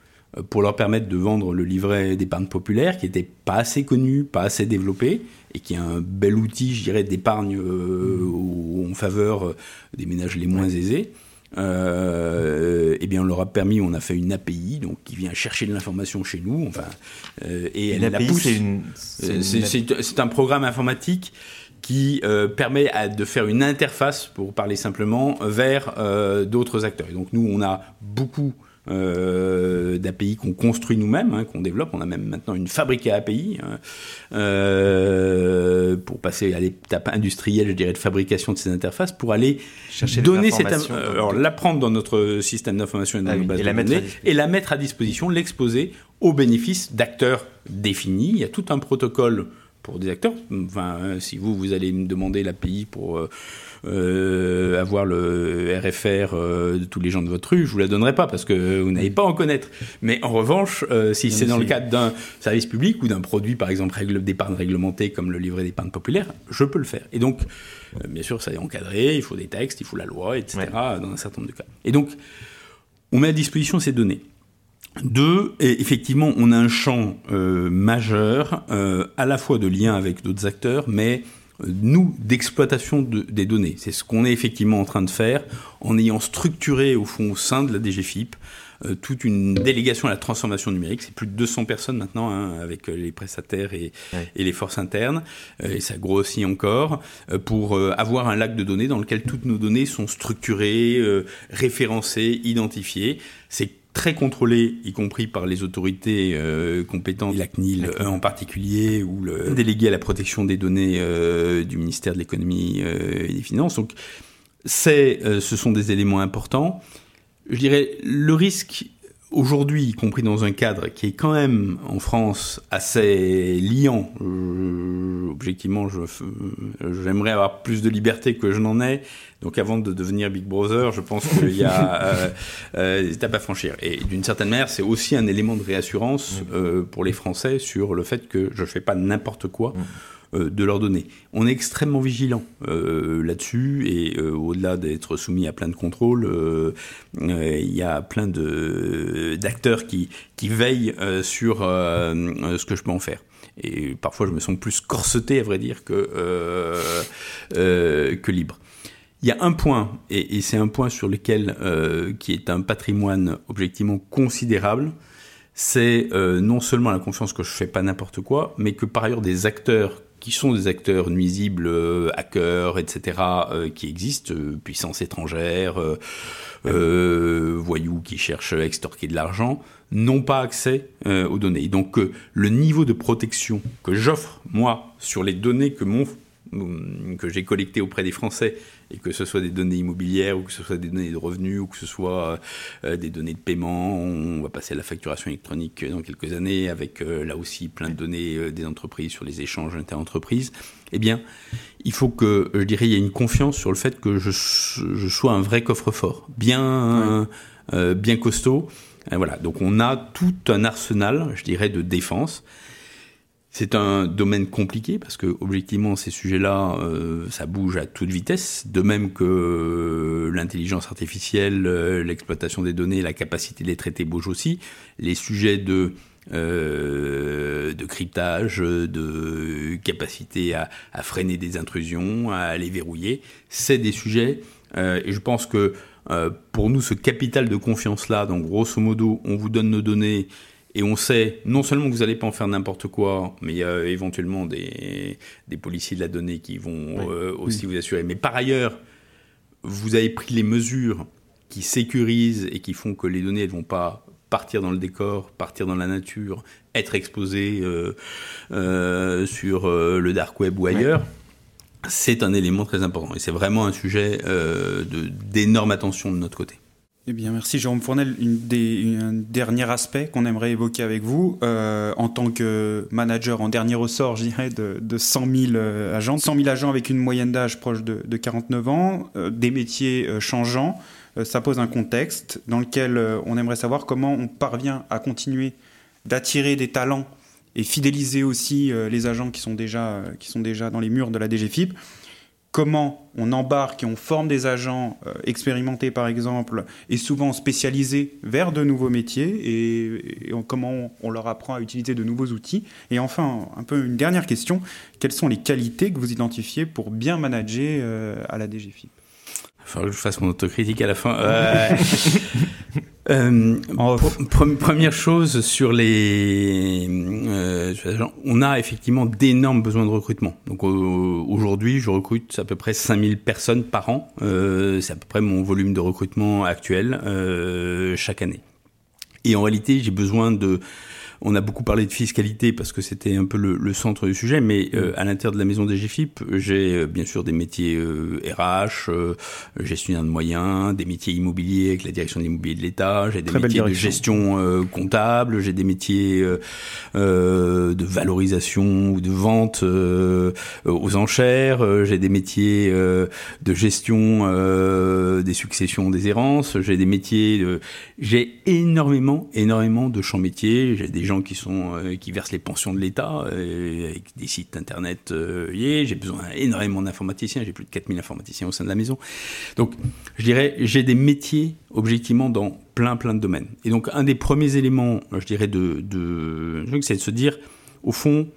pour leur permettre de vendre le livret d'épargne populaire qui n'était pas assez connu, pas assez développé, et qui est un bel outil, je dirais, d'épargne en faveur des ménages les moins aisés. Euh, eh bien, on leur a permis, on a fait une API, donc qui vient chercher de l'information chez nous, enfin, et, elle la pousse. C'est un programme informatique qui euh, permet de faire une interface, pour parler simplement, vers euh, d'autres acteurs. Et donc nous, on a beaucoup euh, d'API qu'on construit nous-mêmes, hein, qu'on développe. On a même maintenant une fabrique à API euh, pour passer à l'étape industrielle, je dirais, de fabrication de ces interfaces, pour aller Chercher donner cette alors l'apprendre dans notre système d'information et dans ah nos bases de données et la mettre à disposition, l'exposer au bénéfice d'acteurs définis. Il y a tout un protocole pour des acteurs. Enfin, hein, si vous, vous allez me demander l'API pour euh, euh, avoir le RFR euh, de tous les gens de votre rue, je vous la donnerai pas parce que vous n'allez pas en connaître. Mais en revanche, si c'est dans le cadre d'un service public ou d'un produit, par exemple, d'épargne réglementée comme le livret d'épargne populaire, je peux le faire. Et donc, bien sûr, ça est encadré, il faut des textes, il faut la loi, etc., dans un certain nombre de cas. Et donc, on met à disposition ces données. Deux, effectivement, on a un champ euh, majeur, euh, à la fois de lien avec d'autres acteurs, mais euh, nous, d'exploitation des données. C'est ce qu'on est effectivement en train de faire en ayant structuré au fond au sein de la DGFIP toute une délégation à la transformation numérique. C'est plus de 200 personnes maintenant hein, avec les prestataires et, et, les forces internes. et ça grossit encore pour avoir un lac de données dans lequel toutes nos données sont structurées, référencées, identifiées. C'est très contrôlé, y compris par les autorités euh, compétentes, la CNIL euh, en particulier, ou le délégué à la protection des données euh, du ministère de l'économie et des finances. Donc, c'est, ce sont des éléments importants. Je dirais, le risque aujourd'hui, y compris dans un cadre qui est quand même en France assez liant, objectivement, j'aimerais avoir plus de liberté que je n'en ai. Donc avant de devenir Big Brother, je pense qu'il y a euh, euh, des étapes à franchir. Et d'une certaine manière, c'est aussi un élément de réassurance mmh. euh, pour les Français sur le fait que je ne fais pas n'importe quoi. Mmh. Euh, de leur donner. On est extrêmement vigilant euh, là-dessus et euh, au-delà d'être soumis à plein de contrôles, il y a plein d'acteurs qui, qui veillent sur ce que je peux en faire. Et parfois, je me sens plus corseté, à vrai dire, que, que libre. Il y a un point, et, c'est un point sur lequel, qui est un patrimoine objectivement considérable, c'est non seulement la confiance que je fais pas n'importe quoi, mais que par ailleurs des acteurs qui sont des acteurs nuisibles, euh, hackers, etc., euh, qui existent, euh, puissance étrangère, voyous qui cherchent à extorquer de l'argent, n'ont pas accès aux données. Donc le niveau de protection que j'offre, moi, sur les données que que j'ai collectées auprès des Français, et que ce soit des données immobilières, ou que ce soit des données de revenus, ou que ce soit euh, des données de paiement. On va passer à la facturation électronique dans quelques années, avec euh, là aussi plein de données euh, des entreprises sur les échanges inter-entreprises. Eh bien, il faut que, je dirais, il y ait une confiance sur le fait que je, je sois un vrai coffre-fort, bien, bien costaud. voilà, donc on a tout un arsenal, je dirais, de défense. C'est un domaine compliqué parce que objectivement ces sujets-là, euh, ça bouge à toute vitesse. De même que euh, l'intelligence artificielle, euh, l'exploitation des données, la capacité de les traiter bougent aussi. Les sujets de de cryptage, de capacité à, à, freiner des intrusions, à les verrouiller, c'est des sujets. et je pense que pour nous, ce capital de confiance-là, donc grosso modo, on vous donne nos données et on sait non seulement que vous n'allez pas en faire n'importe quoi, mais il y a éventuellement des, des policiers de la donnée qui vont euh, aussi vous assurer. Mais par ailleurs, vous avez pris les mesures qui sécurisent et qui font que les données ne vont pas partir dans le décor, partir dans la nature, être exposées euh, euh, sur le dark web ou ailleurs. C'est un élément très important et c'est vraiment un sujet d'énorme attention de notre côté. Eh bien, merci Jérôme Fournel. un dernier aspect qu'on aimerait évoquer avec vous, euh, en tant que manager en dernier ressort, je dirais, de, de 100 000 euh, agents. 100 000 agents avec une moyenne d'âge proche de, 49 ans, euh, des métiers changeants. ça pose un contexte dans lequel on aimerait savoir comment on parvient à continuer d'attirer des talents et fidéliser aussi les agents qui sont déjà, qui sont déjà dans les murs de la DGFIP comment on embarque et on forme des agents euh, expérimentés par exemple et souvent spécialisés vers de nouveaux métiers et, comment on, leur apprend à utiliser de nouveaux outils. Et enfin, un peu une dernière question, quelles sont les qualités que vous identifiez pour bien manager euh, à la DGFIP Enfin, que je fasse mon autocritique à la fin. Euh, euh, première chose sur les, euh, on a effectivement d'énormes besoins de recrutement. Donc aujourd'hui, je recrute à peu près 5000 personnes par an. Euh, c'est à peu près mon volume de recrutement actuel euh, chaque année. Et en réalité, j'ai besoin de on a beaucoup parlé de fiscalité parce que c'était un peu le, centre du sujet, mais euh, à l'intérieur de la maison des GFIP, j'ai euh, bien sûr des métiers RH, euh, gestionnaire de moyens, des métiers immobiliers avec la direction de l'immobilier de l'État, j'ai des métiers de gestion comptable, j'ai des métiers de valorisation ou de vente aux enchères, j'ai des métiers de gestion des successions des errances, j'ai des métiers de... j'ai énormément, énormément de champs métiers, j'ai des gens qui sont euh, qui versent les pensions de l'État euh, avec des sites internet euh, j'ai besoin énormément d'informaticiens, j'ai plus de 4000 informaticiens au sein de la maison. Donc, je dirais j'ai des métiers objectivement dans plein plein de domaines. Et donc un des premiers éléments, je dirais de, de c'est de se dire au fond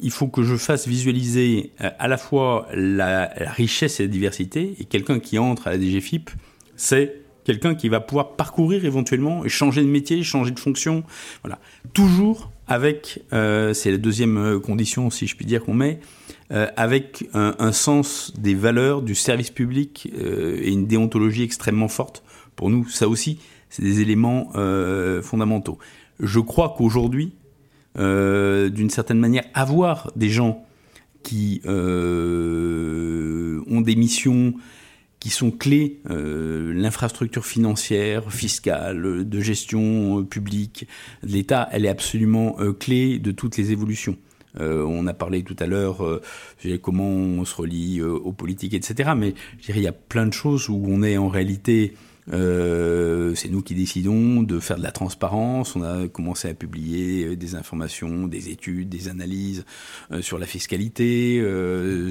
il faut que je fasse visualiser à la fois la, la richesse et la diversité et quelqu'un qui entre à la DGFIP, c'est quelqu'un qui va pouvoir parcourir éventuellement et changer de métier, changer de fonction. Voilà. Toujours avec, euh, c'est la deuxième euh, condition, si je puis dire, qu'on met, euh, avec un, sens des valeurs du service public et une déontologie extrêmement forte. Pour nous, ça aussi, c'est des éléments fondamentaux. Je crois qu'aujourd'hui, d'une certaine manière, avoir des gens qui ont des missions qui sont clés, euh, l'infrastructure financière, fiscale, de gestion euh, publique l'État, elle est absolument euh, clé de toutes les évolutions. on a parlé tout à l'heure comment on se relie aux politiques, etc. Mais je dirais il y a plein de choses où on est en réalité euh, c'est nous qui décidons de faire de la transparence. On a commencé à publier euh, des informations, des études, des analyses euh, sur la fiscalité,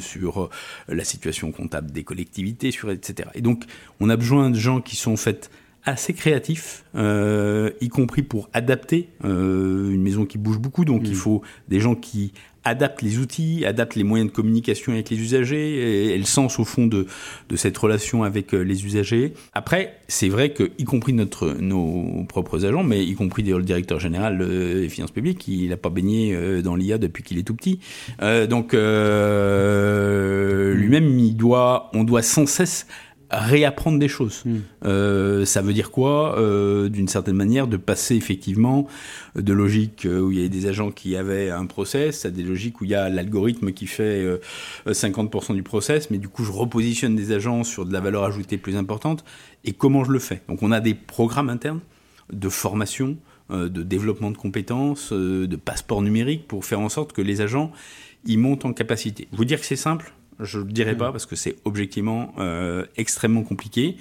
sur la situation comptable des collectivités, sur etc. Et donc, on a besoin de gens qui sont en fait assez créatifs, y compris pour adapter une maison qui bouge beaucoup. Donc, il mmh. faut des gens qui adapte les outils, adapte les moyens de communication avec les usagers et, le sens au fond de, cette relation avec euh, les usagers. Après, c'est vrai que, y compris notre, nos propres agents, mais y compris le directeur général euh, des finances publiques, il n'a pas baigné euh, dans l'IA depuis qu'il est tout petit. donc, lui-même, il doit, on doit sans cesse réapprendre des choses. Hmm. Euh, ça veut dire quoi? Euh, D'une certaine manière, de passer effectivement de logiques euh, où il y a des agents qui avaient un process à des logiques où il y a l'algorithme qui fait 50% du process, mais du coup je repositionne des agents sur de la valeur ajoutée plus importante. Et comment je le fais? Donc on a des programmes internes de formation, de développement de compétences, de passeport numérique pour faire en sorte que les agents ils montent en capacité. Vous dire que c'est simple? Je ne le dirai pas parce que c'est objectivement euh, extrêmement compliqué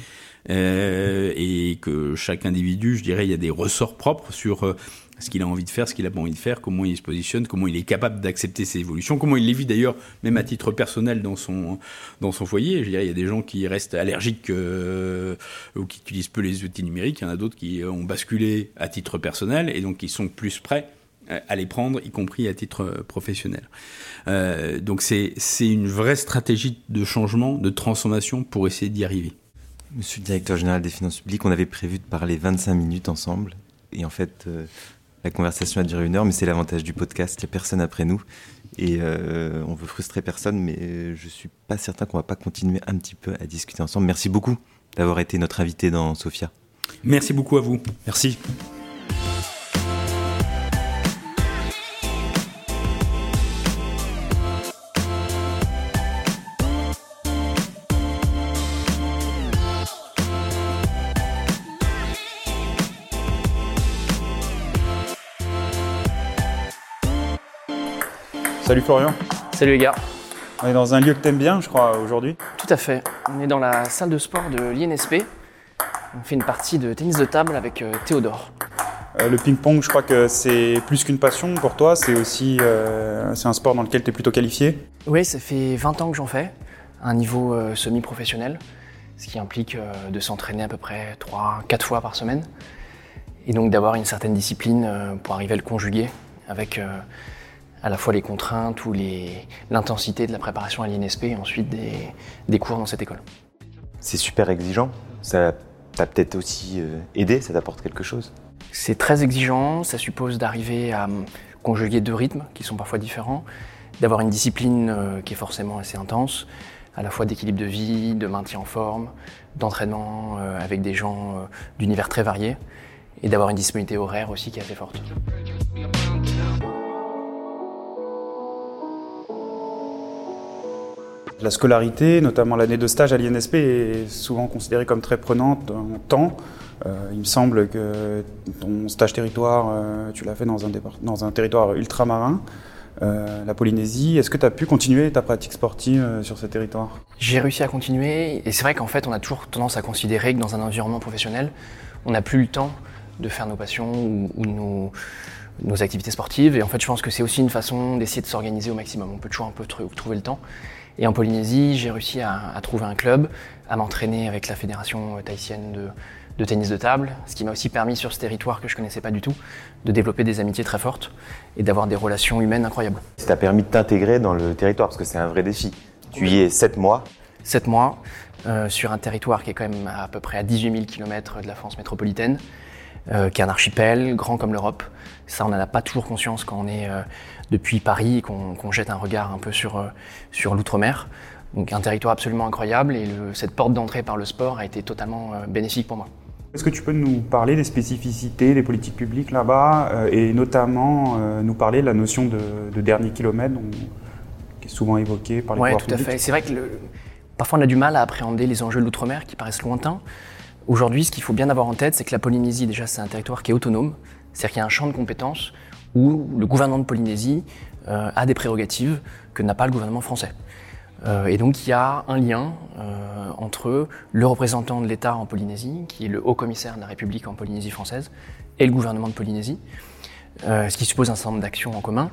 euh, et que chaque individu, je dirais, il y a des ressorts propres sur euh, ce qu'il a envie de faire, ce qu'il a pas envie de faire, comment il se positionne, comment il est capable d'accepter ses évolutions, comment il les vit d'ailleurs, même à titre personnel dans son dans son foyer. Je dirais, il y a des gens qui restent allergiques ou qui utilisent peu les outils numériques. Il y en a d'autres qui ont basculé à titre personnel et donc qui sont plus prêts à les prendre, y compris à titre professionnel. Euh, donc c'est une vraie stratégie de changement, de transformation pour essayer d'y arriver. Monsieur le directeur général des finances publiques, on avait prévu de parler 25 minutes ensemble. Et en fait, euh, la conversation a duré une heure, mais c'est l'avantage du podcast. Il n'y a personne après nous. Et euh, on veut frustrer personne, mais je suis pas certain qu'on va pas continuer un petit peu à discuter ensemble. Merci beaucoup d'avoir été notre invité dans Sophia. Merci beaucoup à vous. Merci. Salut Florian. Salut les gars. On est dans un lieu que t'aimes bien, je crois, aujourd'hui. Tout à fait. On est dans la salle de sport de l'INSP. On fait une partie de tennis de table avec euh, Théodore. Euh, le ping-pong, je crois que c'est plus qu'une passion pour toi. C'est aussi euh, c'est un sport dans lequel tu es plutôt qualifié. Oui, ça fait 20 ans que j'en fais. à un niveau semi-professionnel, ce qui implique de s'entraîner à peu près 3-4 fois par semaine, et donc d'avoir une certaine discipline pour arriver à le conjuguer avec à la fois les contraintes ou l'intensité de la préparation à l'INSP et ensuite des, des cours dans cette école. C'est super exigeant, ça t'a peut-être aussi aidé, ça t'apporte quelque chose? C'est très exigeant, ça suppose d'arriver à conjuguer deux rythmes qui sont parfois différents, d'avoir une discipline euh, qui est forcément assez intense, à la fois d'équilibre de vie, de maintien en forme, d'entraînement euh, avec des gens euh, d'univers très variés, et d'avoir une disponibilité horaire aussi qui est assez forte. La scolarité, notamment l'année de stage à l'INSP, est souvent considérée comme très prenante en temps. Euh, il me semble que ton stage territoire, euh, tu l'as fait dans un, territoire ultramarin. Euh, la Polynésie. Est-ce que tu as pu continuer ta pratique sportive sur ce territoire? J'ai réussi à continuer et c'est vrai qu'en fait on a toujours tendance à considérer que dans un environnement professionnel, on n'a plus le temps de faire nos passions ou, nos, activités sportives et en fait je pense que c'est aussi une façon d'essayer de s'organiser au maximum. On peut toujours un peu trouver le temps. Et en Polynésie, j'ai réussi à, à, trouver un club, à m'entraîner avec la fédération tahitienne de, de tennis de table, ce qui m'a aussi permis sur ce territoire que je connaissais pas du tout de développer des amitiés très fortes et d'avoir des relations humaines incroyables. Ça t'a permis de t'intégrer dans le territoire parce que c'est un vrai défi. Tu y es 7 mois. 7 mois euh, sur un territoire qui est quand même à peu près à 18 000 km de la France métropolitaine, euh, qui est un archipel grand comme l'Europe. Ça, on n'en a pas toujours conscience quand on est euh, depuis Paris et qu'on jette un regard un peu sur, sur l'outre-mer. Donc un territoire absolument incroyable et cette porte d'entrée par le sport a été totalement bénéfique pour moi. Est-ce que tu peux nous parler des spécificités des politiques publiques là-bas euh, et notamment euh, nous parler de la notion de, dernier kilomètre qui est souvent évoquée par les Oui, tout à fait. C'est vrai que parfois on a du mal à appréhender les enjeux de l'outre-mer qui paraissent lointains. Aujourd'hui, ce qu'il faut bien avoir en tête, c'est que la Polynésie, déjà, c'est un territoire qui est autonome. C'est-à-dire qu'il y a un champ de compétences où le gouvernement de Polynésie euh, a des prérogatives que n'a pas le gouvernement français. Euh, et donc il y a un lien euh, entre le représentant de l'État en Polynésie, qui est le haut commissaire de la République en Polynésie française, et le gouvernement de Polynésie, euh, ce qui suppose un certain nombre d'actions en commun.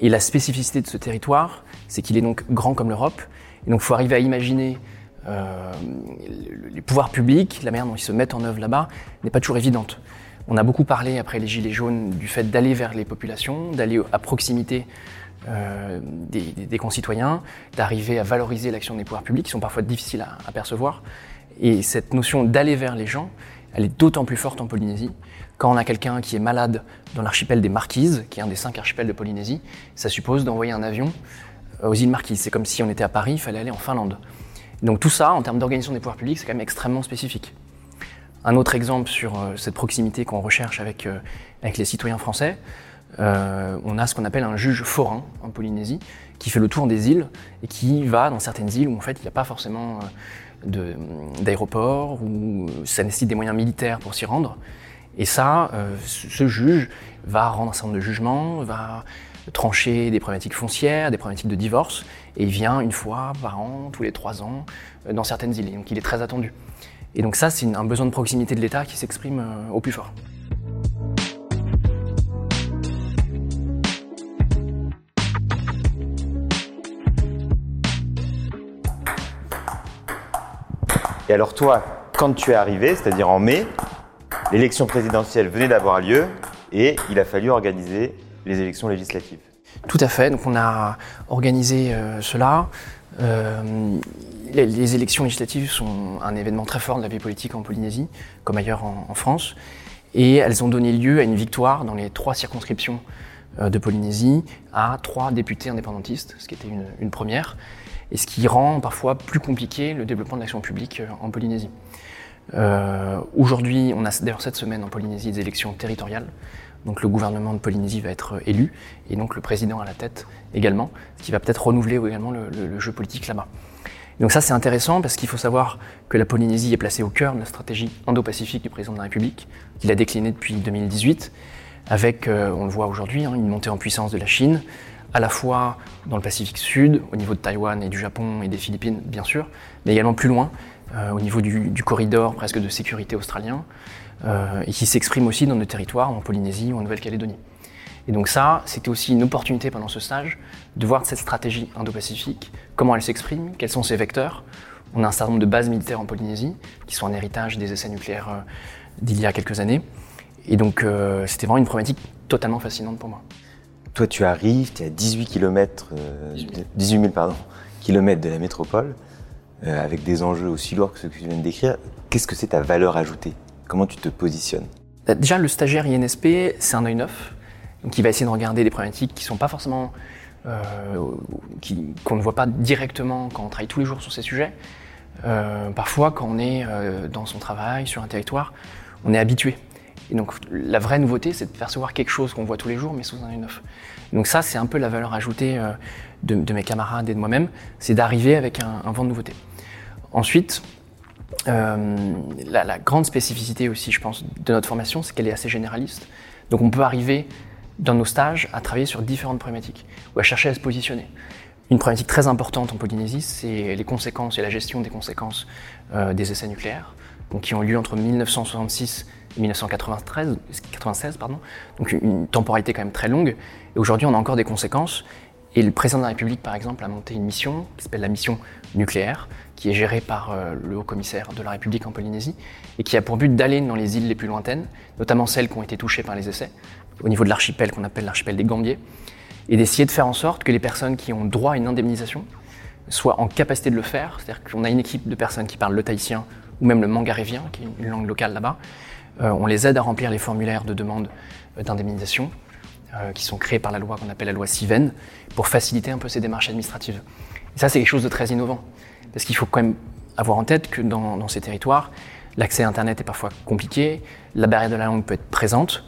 Et la spécificité de ce territoire, c'est qu'il est donc grand comme l'Europe, et donc il faut arriver à imaginer les pouvoirs publics, la manière dont ils se mettent en œuvre là-bas, n'est pas toujours évidente. On a beaucoup parlé après les Gilets jaunes du fait d'aller vers les populations, d'aller à proximité euh, des, concitoyens, d'arriver à valoriser l'action des pouvoirs publics, qui sont parfois difficiles à, percevoir. Et cette notion d'aller vers les gens, elle est d'autant plus forte en Polynésie. Quand on a quelqu'un qui est malade dans l'archipel des Marquises, qui est un des cinq archipels de Polynésie, ça suppose d'envoyer un avion euh, aux îles Marquises. C'est comme si on était à Paris, il fallait aller en Finlande. Donc tout ça, en termes d'organisation des pouvoirs publics, c'est quand même extrêmement spécifique. Un autre exemple sur euh, cette proximité qu'on recherche avec, avec les citoyens français, euh, on a ce qu'on appelle un juge forain en Polynésie, qui fait le tour des îles et qui va dans certaines îles où en fait il n'y a pas forcément euh, d'aéroport, où ça nécessite des moyens militaires pour s'y rendre. Et ça, euh, ce juge va rendre un certain nombre de jugements, va trancher des problématiques foncières, des problématiques de divorce, et il vient une fois par an, tous les trois ans, dans certaines îles. donc il est très attendu. Et donc ça, c'est un besoin de proximité de l'État qui s'exprime au plus fort. Et alors toi, quand tu es arrivé, c'est-à-dire en mai, l'élection présidentielle venait d'avoir lieu et il a fallu organiser les élections législatives. Tout à fait, donc on a organisé euh, cela. Euh, les, élections législatives sont un événement très fort de la vie politique en Polynésie, comme ailleurs en, France, et elles ont donné lieu à une victoire dans les trois circonscriptions euh, de Polynésie à trois députés indépendantistes, ce qui était une première et ce qui rend parfois plus compliqué le développement de l'action publique en Polynésie. Aujourd'hui, on a d'ailleurs cette semaine en Polynésie des élections territoriales. Donc le gouvernement de Polynésie va être élu et donc le président à la tête également, ce qui va peut-être renouveler également le, jeu politique là-bas. Donc ça c'est intéressant parce qu'il faut savoir que la Polynésie est placée au cœur de la stratégie indo-pacifique du président de la République, qu'il a déclinée depuis 2018, avec, euh, on le voit aujourd'hui, hein, une montée en puissance de la Chine, à la fois dans le Pacifique Sud, au niveau de Taïwan et du Japon et des Philippines, bien sûr, mais également plus loin, euh, au niveau du, corridor presque de sécurité australien, euh, et qui s'exprime aussi dans nos territoires, en Polynésie ou en Nouvelle-Calédonie. Et donc ça, c'était aussi une opportunité pendant ce stage de voir cette stratégie Indo-Pacifique, comment elle s'exprime, quels sont ses vecteurs. On a un certain nombre de bases militaires en Polynésie, qui sont un héritage des essais nucléaires euh, d'il y a quelques années. Et donc euh, c'était vraiment une problématique totalement fascinante pour moi. Toi, tu arrives, tu es à 18 km, 18 000 pardon, kilomètres de la métropole, euh, avec des enjeux aussi lourds que ceux que tu viens de décrire. Qu'est-ce que c'est ta valeur ajoutée? Comment tu te positionnes Déjà, le stagiaire INSP, c'est un œil neuf, donc il va essayer de regarder des problématiques qui ne sont pas forcément euh, qu'on ne voit pas directement quand on travaille tous les jours sur ces sujets. Euh, parfois, quand on est euh, dans son travail, sur un territoire, on est habitué. Et donc, la vraie nouveauté, c'est de percevoir quelque chose qu'on voit tous les jours, mais sous un œil neuf. Donc ça, c'est un peu la valeur ajoutée euh, de, mes camarades et de moi-même, c'est d'arriver avec un, vent de nouveauté. Ensuite, euh, la, grande spécificité aussi, je pense, de notre formation, c'est qu'elle est assez généraliste. Donc on peut arriver dans nos stages à travailler sur différentes problématiques ou à chercher à se positionner. Une problématique très importante en Polynésie, c'est les conséquences et la gestion des conséquences euh, des essais nucléaires, qui ont lieu entre 1966 et 1993, 96, pardon, donc une temporalité quand même très longue. Et aujourd'hui, on a encore des conséquences. Et le président de la République, par exemple, a monté une mission qui s'appelle la mission nucléaire, qui est gérée par euh, le haut commissaire de la République en Polynésie, et qui a pour but d'aller dans les îles les plus lointaines, notamment celles qui ont été touchées par les essais, au niveau de l'archipel qu'on appelle l'archipel des Gambiers, et d'essayer de faire en sorte que les personnes qui ont droit à une indemnisation soient en capacité de le faire. C'est-à-dire qu'on a une équipe de personnes qui parlent le tahitien ou même le mangarévien, qui est une langue locale là-bas. Euh, on les aide à remplir les formulaires de demande euh, d'indemnisation qui sont créés par la loi qu'on appelle la loi CIVEN pour faciliter un peu ces démarches administratives. Et ça, c'est quelque chose de très innovant. Parce qu'il faut quand même avoir en tête que dans, ces territoires, l'accès à Internet est parfois compliqué, la barrière de la langue peut être présente,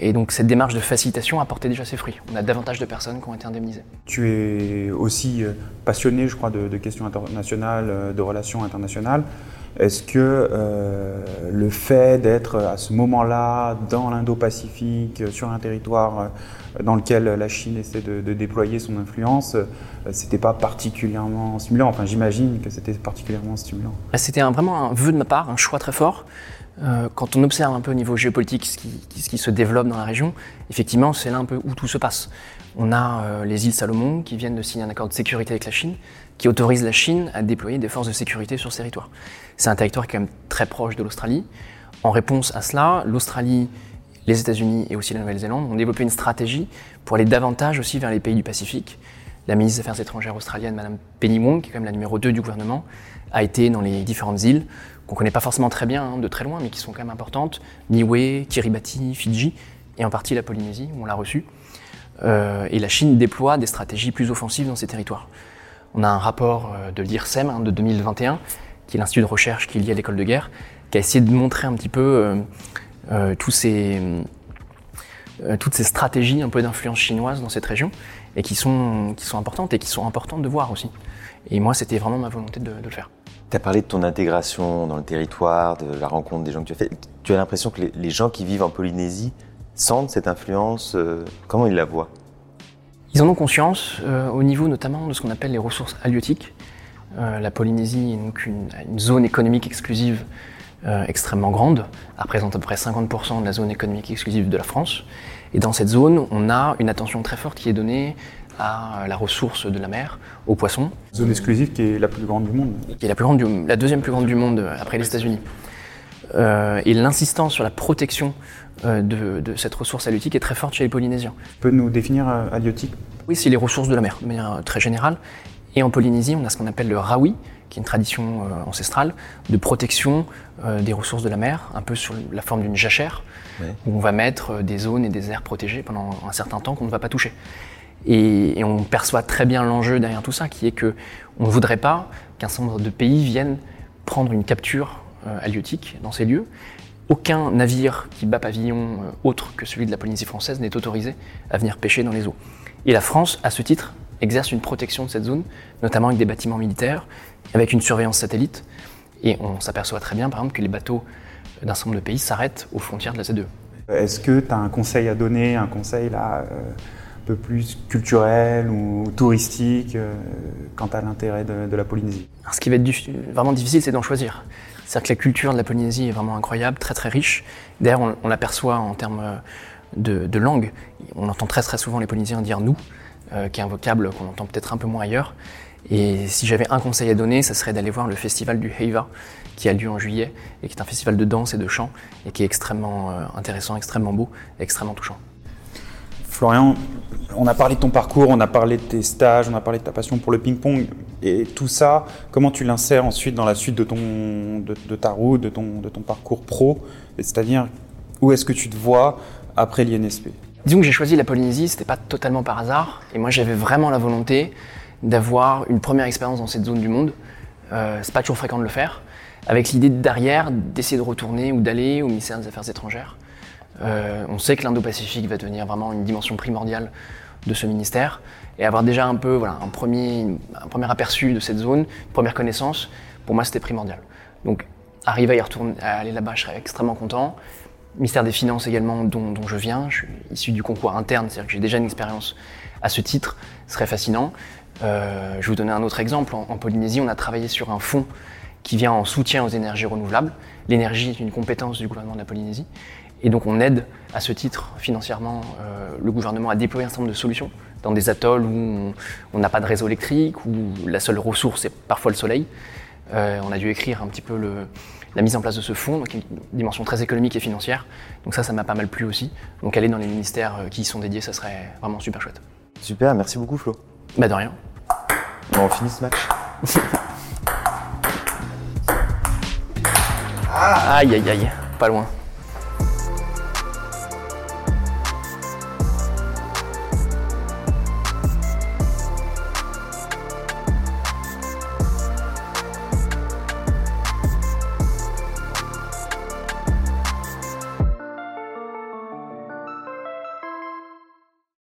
et donc cette démarche de facilitation a porté déjà ses fruits. On a davantage de personnes qui ont été indemnisées. Tu es aussi passionné, je crois, de, questions internationales, de relations internationales. Est-ce que euh, le fait d'être à ce moment-là dans l'Indo-Pacifique, sur un territoire dans lequel la Chine essaie de, déployer son influence, c'était pas particulièrement stimulant Enfin, j'imagine que c'était particulièrement stimulant. C'était vraiment un vœu de ma part, un choix très fort. Euh, quand on observe un peu au niveau géopolitique ce qui, se développe dans la région, effectivement, c'est là un peu où tout se passe. On a euh, les îles Salomon qui viennent de signer un accord de sécurité avec la Chine, qui autorise la Chine à déployer des forces de sécurité sur ce territoire. C'est un territoire quand même très proche de l'Australie. En réponse à cela, l'Australie, les États-Unis et aussi la Nouvelle-Zélande ont développé une stratégie pour aller davantage aussi vers les pays du Pacifique. La ministre des Affaires étrangères australienne, Madame Penny Wong, qui est quand même la numéro 2 du gouvernement, a été dans les différentes îles qu'on connaît pas forcément très bien hein, de très loin, mais qui sont quand même importantes, Niue, Kiribati, Fidji, et en partie la Polynésie, où on l'a reçu. Euh, et la Chine déploie des stratégies plus offensives dans ces territoires. On a un rapport euh, de l'IRSEM hein, de 2021, qui est l'institut de recherche qui est lié à l'école de guerre, qui a essayé de montrer un petit peu euh tous ces, euh, toutes ces stratégies un peu d'influence chinoise dans cette région, et qui sont, qui sont importantes, et qui sont importantes de voir aussi. Et moi, c'était vraiment ma volonté de, de le faire. Tu as parlé de ton intégration dans le territoire, de la rencontre des gens que tu as fait. Tu as l'impression que les, les, gens qui vivent en Polynésie sentent cette influence euh, Comment ils la voient? Ils en ont conscience, euh, au niveau notamment de ce qu'on appelle les ressources halieutiques. Euh, la Polynésie est donc une, une zone économique exclusive euh, extrêmement grande, elle représente à peu près 50% de la zone économique exclusive de la France. Et dans cette zone, on a une attention très forte qui est donnée à la ressource de la mer, aux poissons. Zone exclusive qui est la plus grande du monde. Qui est la, plus grande du, la deuxième plus grande du monde après les États-Unis. Euh, et l'insistance sur la protection euh, de, de, cette ressource halieutique est très forte chez les Polynésiens. Tu peux nous définir euh, halieutique? Oui, c'est les ressources de la mer, de manière très générale. Et en Polynésie, on a ce qu'on appelle le rawi, qui est une tradition euh, ancestrale de protection euh, des ressources de la mer, un peu sur la forme d'une jachère, où on va mettre des zones et des aires protégées pendant un certain temps qu'on ne va pas toucher. Et, et, on perçoit très bien l'enjeu derrière tout ça, qui est que on ne voudrait pas qu'un certain nombre de pays viennent prendre une capture euh, halieutique dans ces lieux. Aucun navire qui bat pavillon euh, autre que celui de la Polynésie française n'est autorisé à venir pêcher dans les eaux. Et la France, à ce titre, exerce une protection de cette zone, notamment avec des bâtiments militaires, avec une surveillance satellite. Et on s'aperçoit très bien, par exemple, que les bateaux d'un certain nombre de pays s'arrêtent aux frontières de la Z2. Est-ce que tu as un conseil à donner, un conseil là euh un peu plus culturel ou touristique euh, quant à l'intérêt de, de, la Polynésie? Alors, Ce qui va être vraiment difficile, c'est d'en choisir. C'est-à-dire que la culture de la Polynésie est vraiment incroyable, très très riche. D'ailleurs, on, on l'aperçoit en termes de, langue. On entend très très souvent les Polynésiens dire nous, qui est un vocable qu'on entend peut-être un peu moins ailleurs. Et si j'avais un conseil à donner, ce serait d'aller voir le festival du Heiva, qui a lieu en juillet, et qui est un festival de danse et de chant, et qui est extrêmement intéressant, extrêmement beau, extrêmement touchant. Florian, on a parlé de ton parcours, on a parlé de tes stages, on a parlé de ta passion pour le ping-pong. Et tout ça, comment tu l'insères ensuite dans la suite de, ton, de, ta route, de ton, de ton parcours pro C'est-à-dire, où est-ce que tu te vois après l'INSP Disons que j'ai choisi la Polynésie, c'était pas totalement par hasard. Et moi, j'avais vraiment la volonté d'avoir une première expérience dans cette zone du monde. Euh, c'est pas toujours fréquent de le faire. Avec l'idée derrière d'essayer de retourner ou d'aller au ministère des Affaires étrangères euh, on sait que l'Indo-Pacifique va devenir vraiment une dimension primordiale de ce ministère et avoir déjà un peu voilà, un, premier, un premier aperçu de cette zone, une première connaissance, pour moi c'était primordial. Donc arriver à y retourner, à aller là-bas, je serais extrêmement content. Ministère des Finances également, dont, je viens, je suis issu du concours interne, c'est-à-dire que j'ai déjà une expérience à ce titre, ce serait fascinant. Euh, je vais vous donner un autre exemple. en, Polynésie, on a travaillé sur un fonds qui vient en soutien aux énergies renouvelables. L'énergie est une compétence du gouvernement de la Polynésie. Et donc on aide à ce titre financièrement euh, le gouvernement à déployer un certain nombre de solutions dans des atolls où on n'a pas de réseau électrique, où la seule ressource est parfois le soleil. Euh, on a dû écrire un petit peu la mise en place de ce fonds, donc une dimension très économique et financière. Donc ça, ça m'a pas mal plu aussi. Donc aller dans les ministères qui y sont dédiés, ça serait vraiment super chouette. Super, merci beaucoup Flo. Bah de rien. On finit ce match. aïe aïe aïe, pas loin.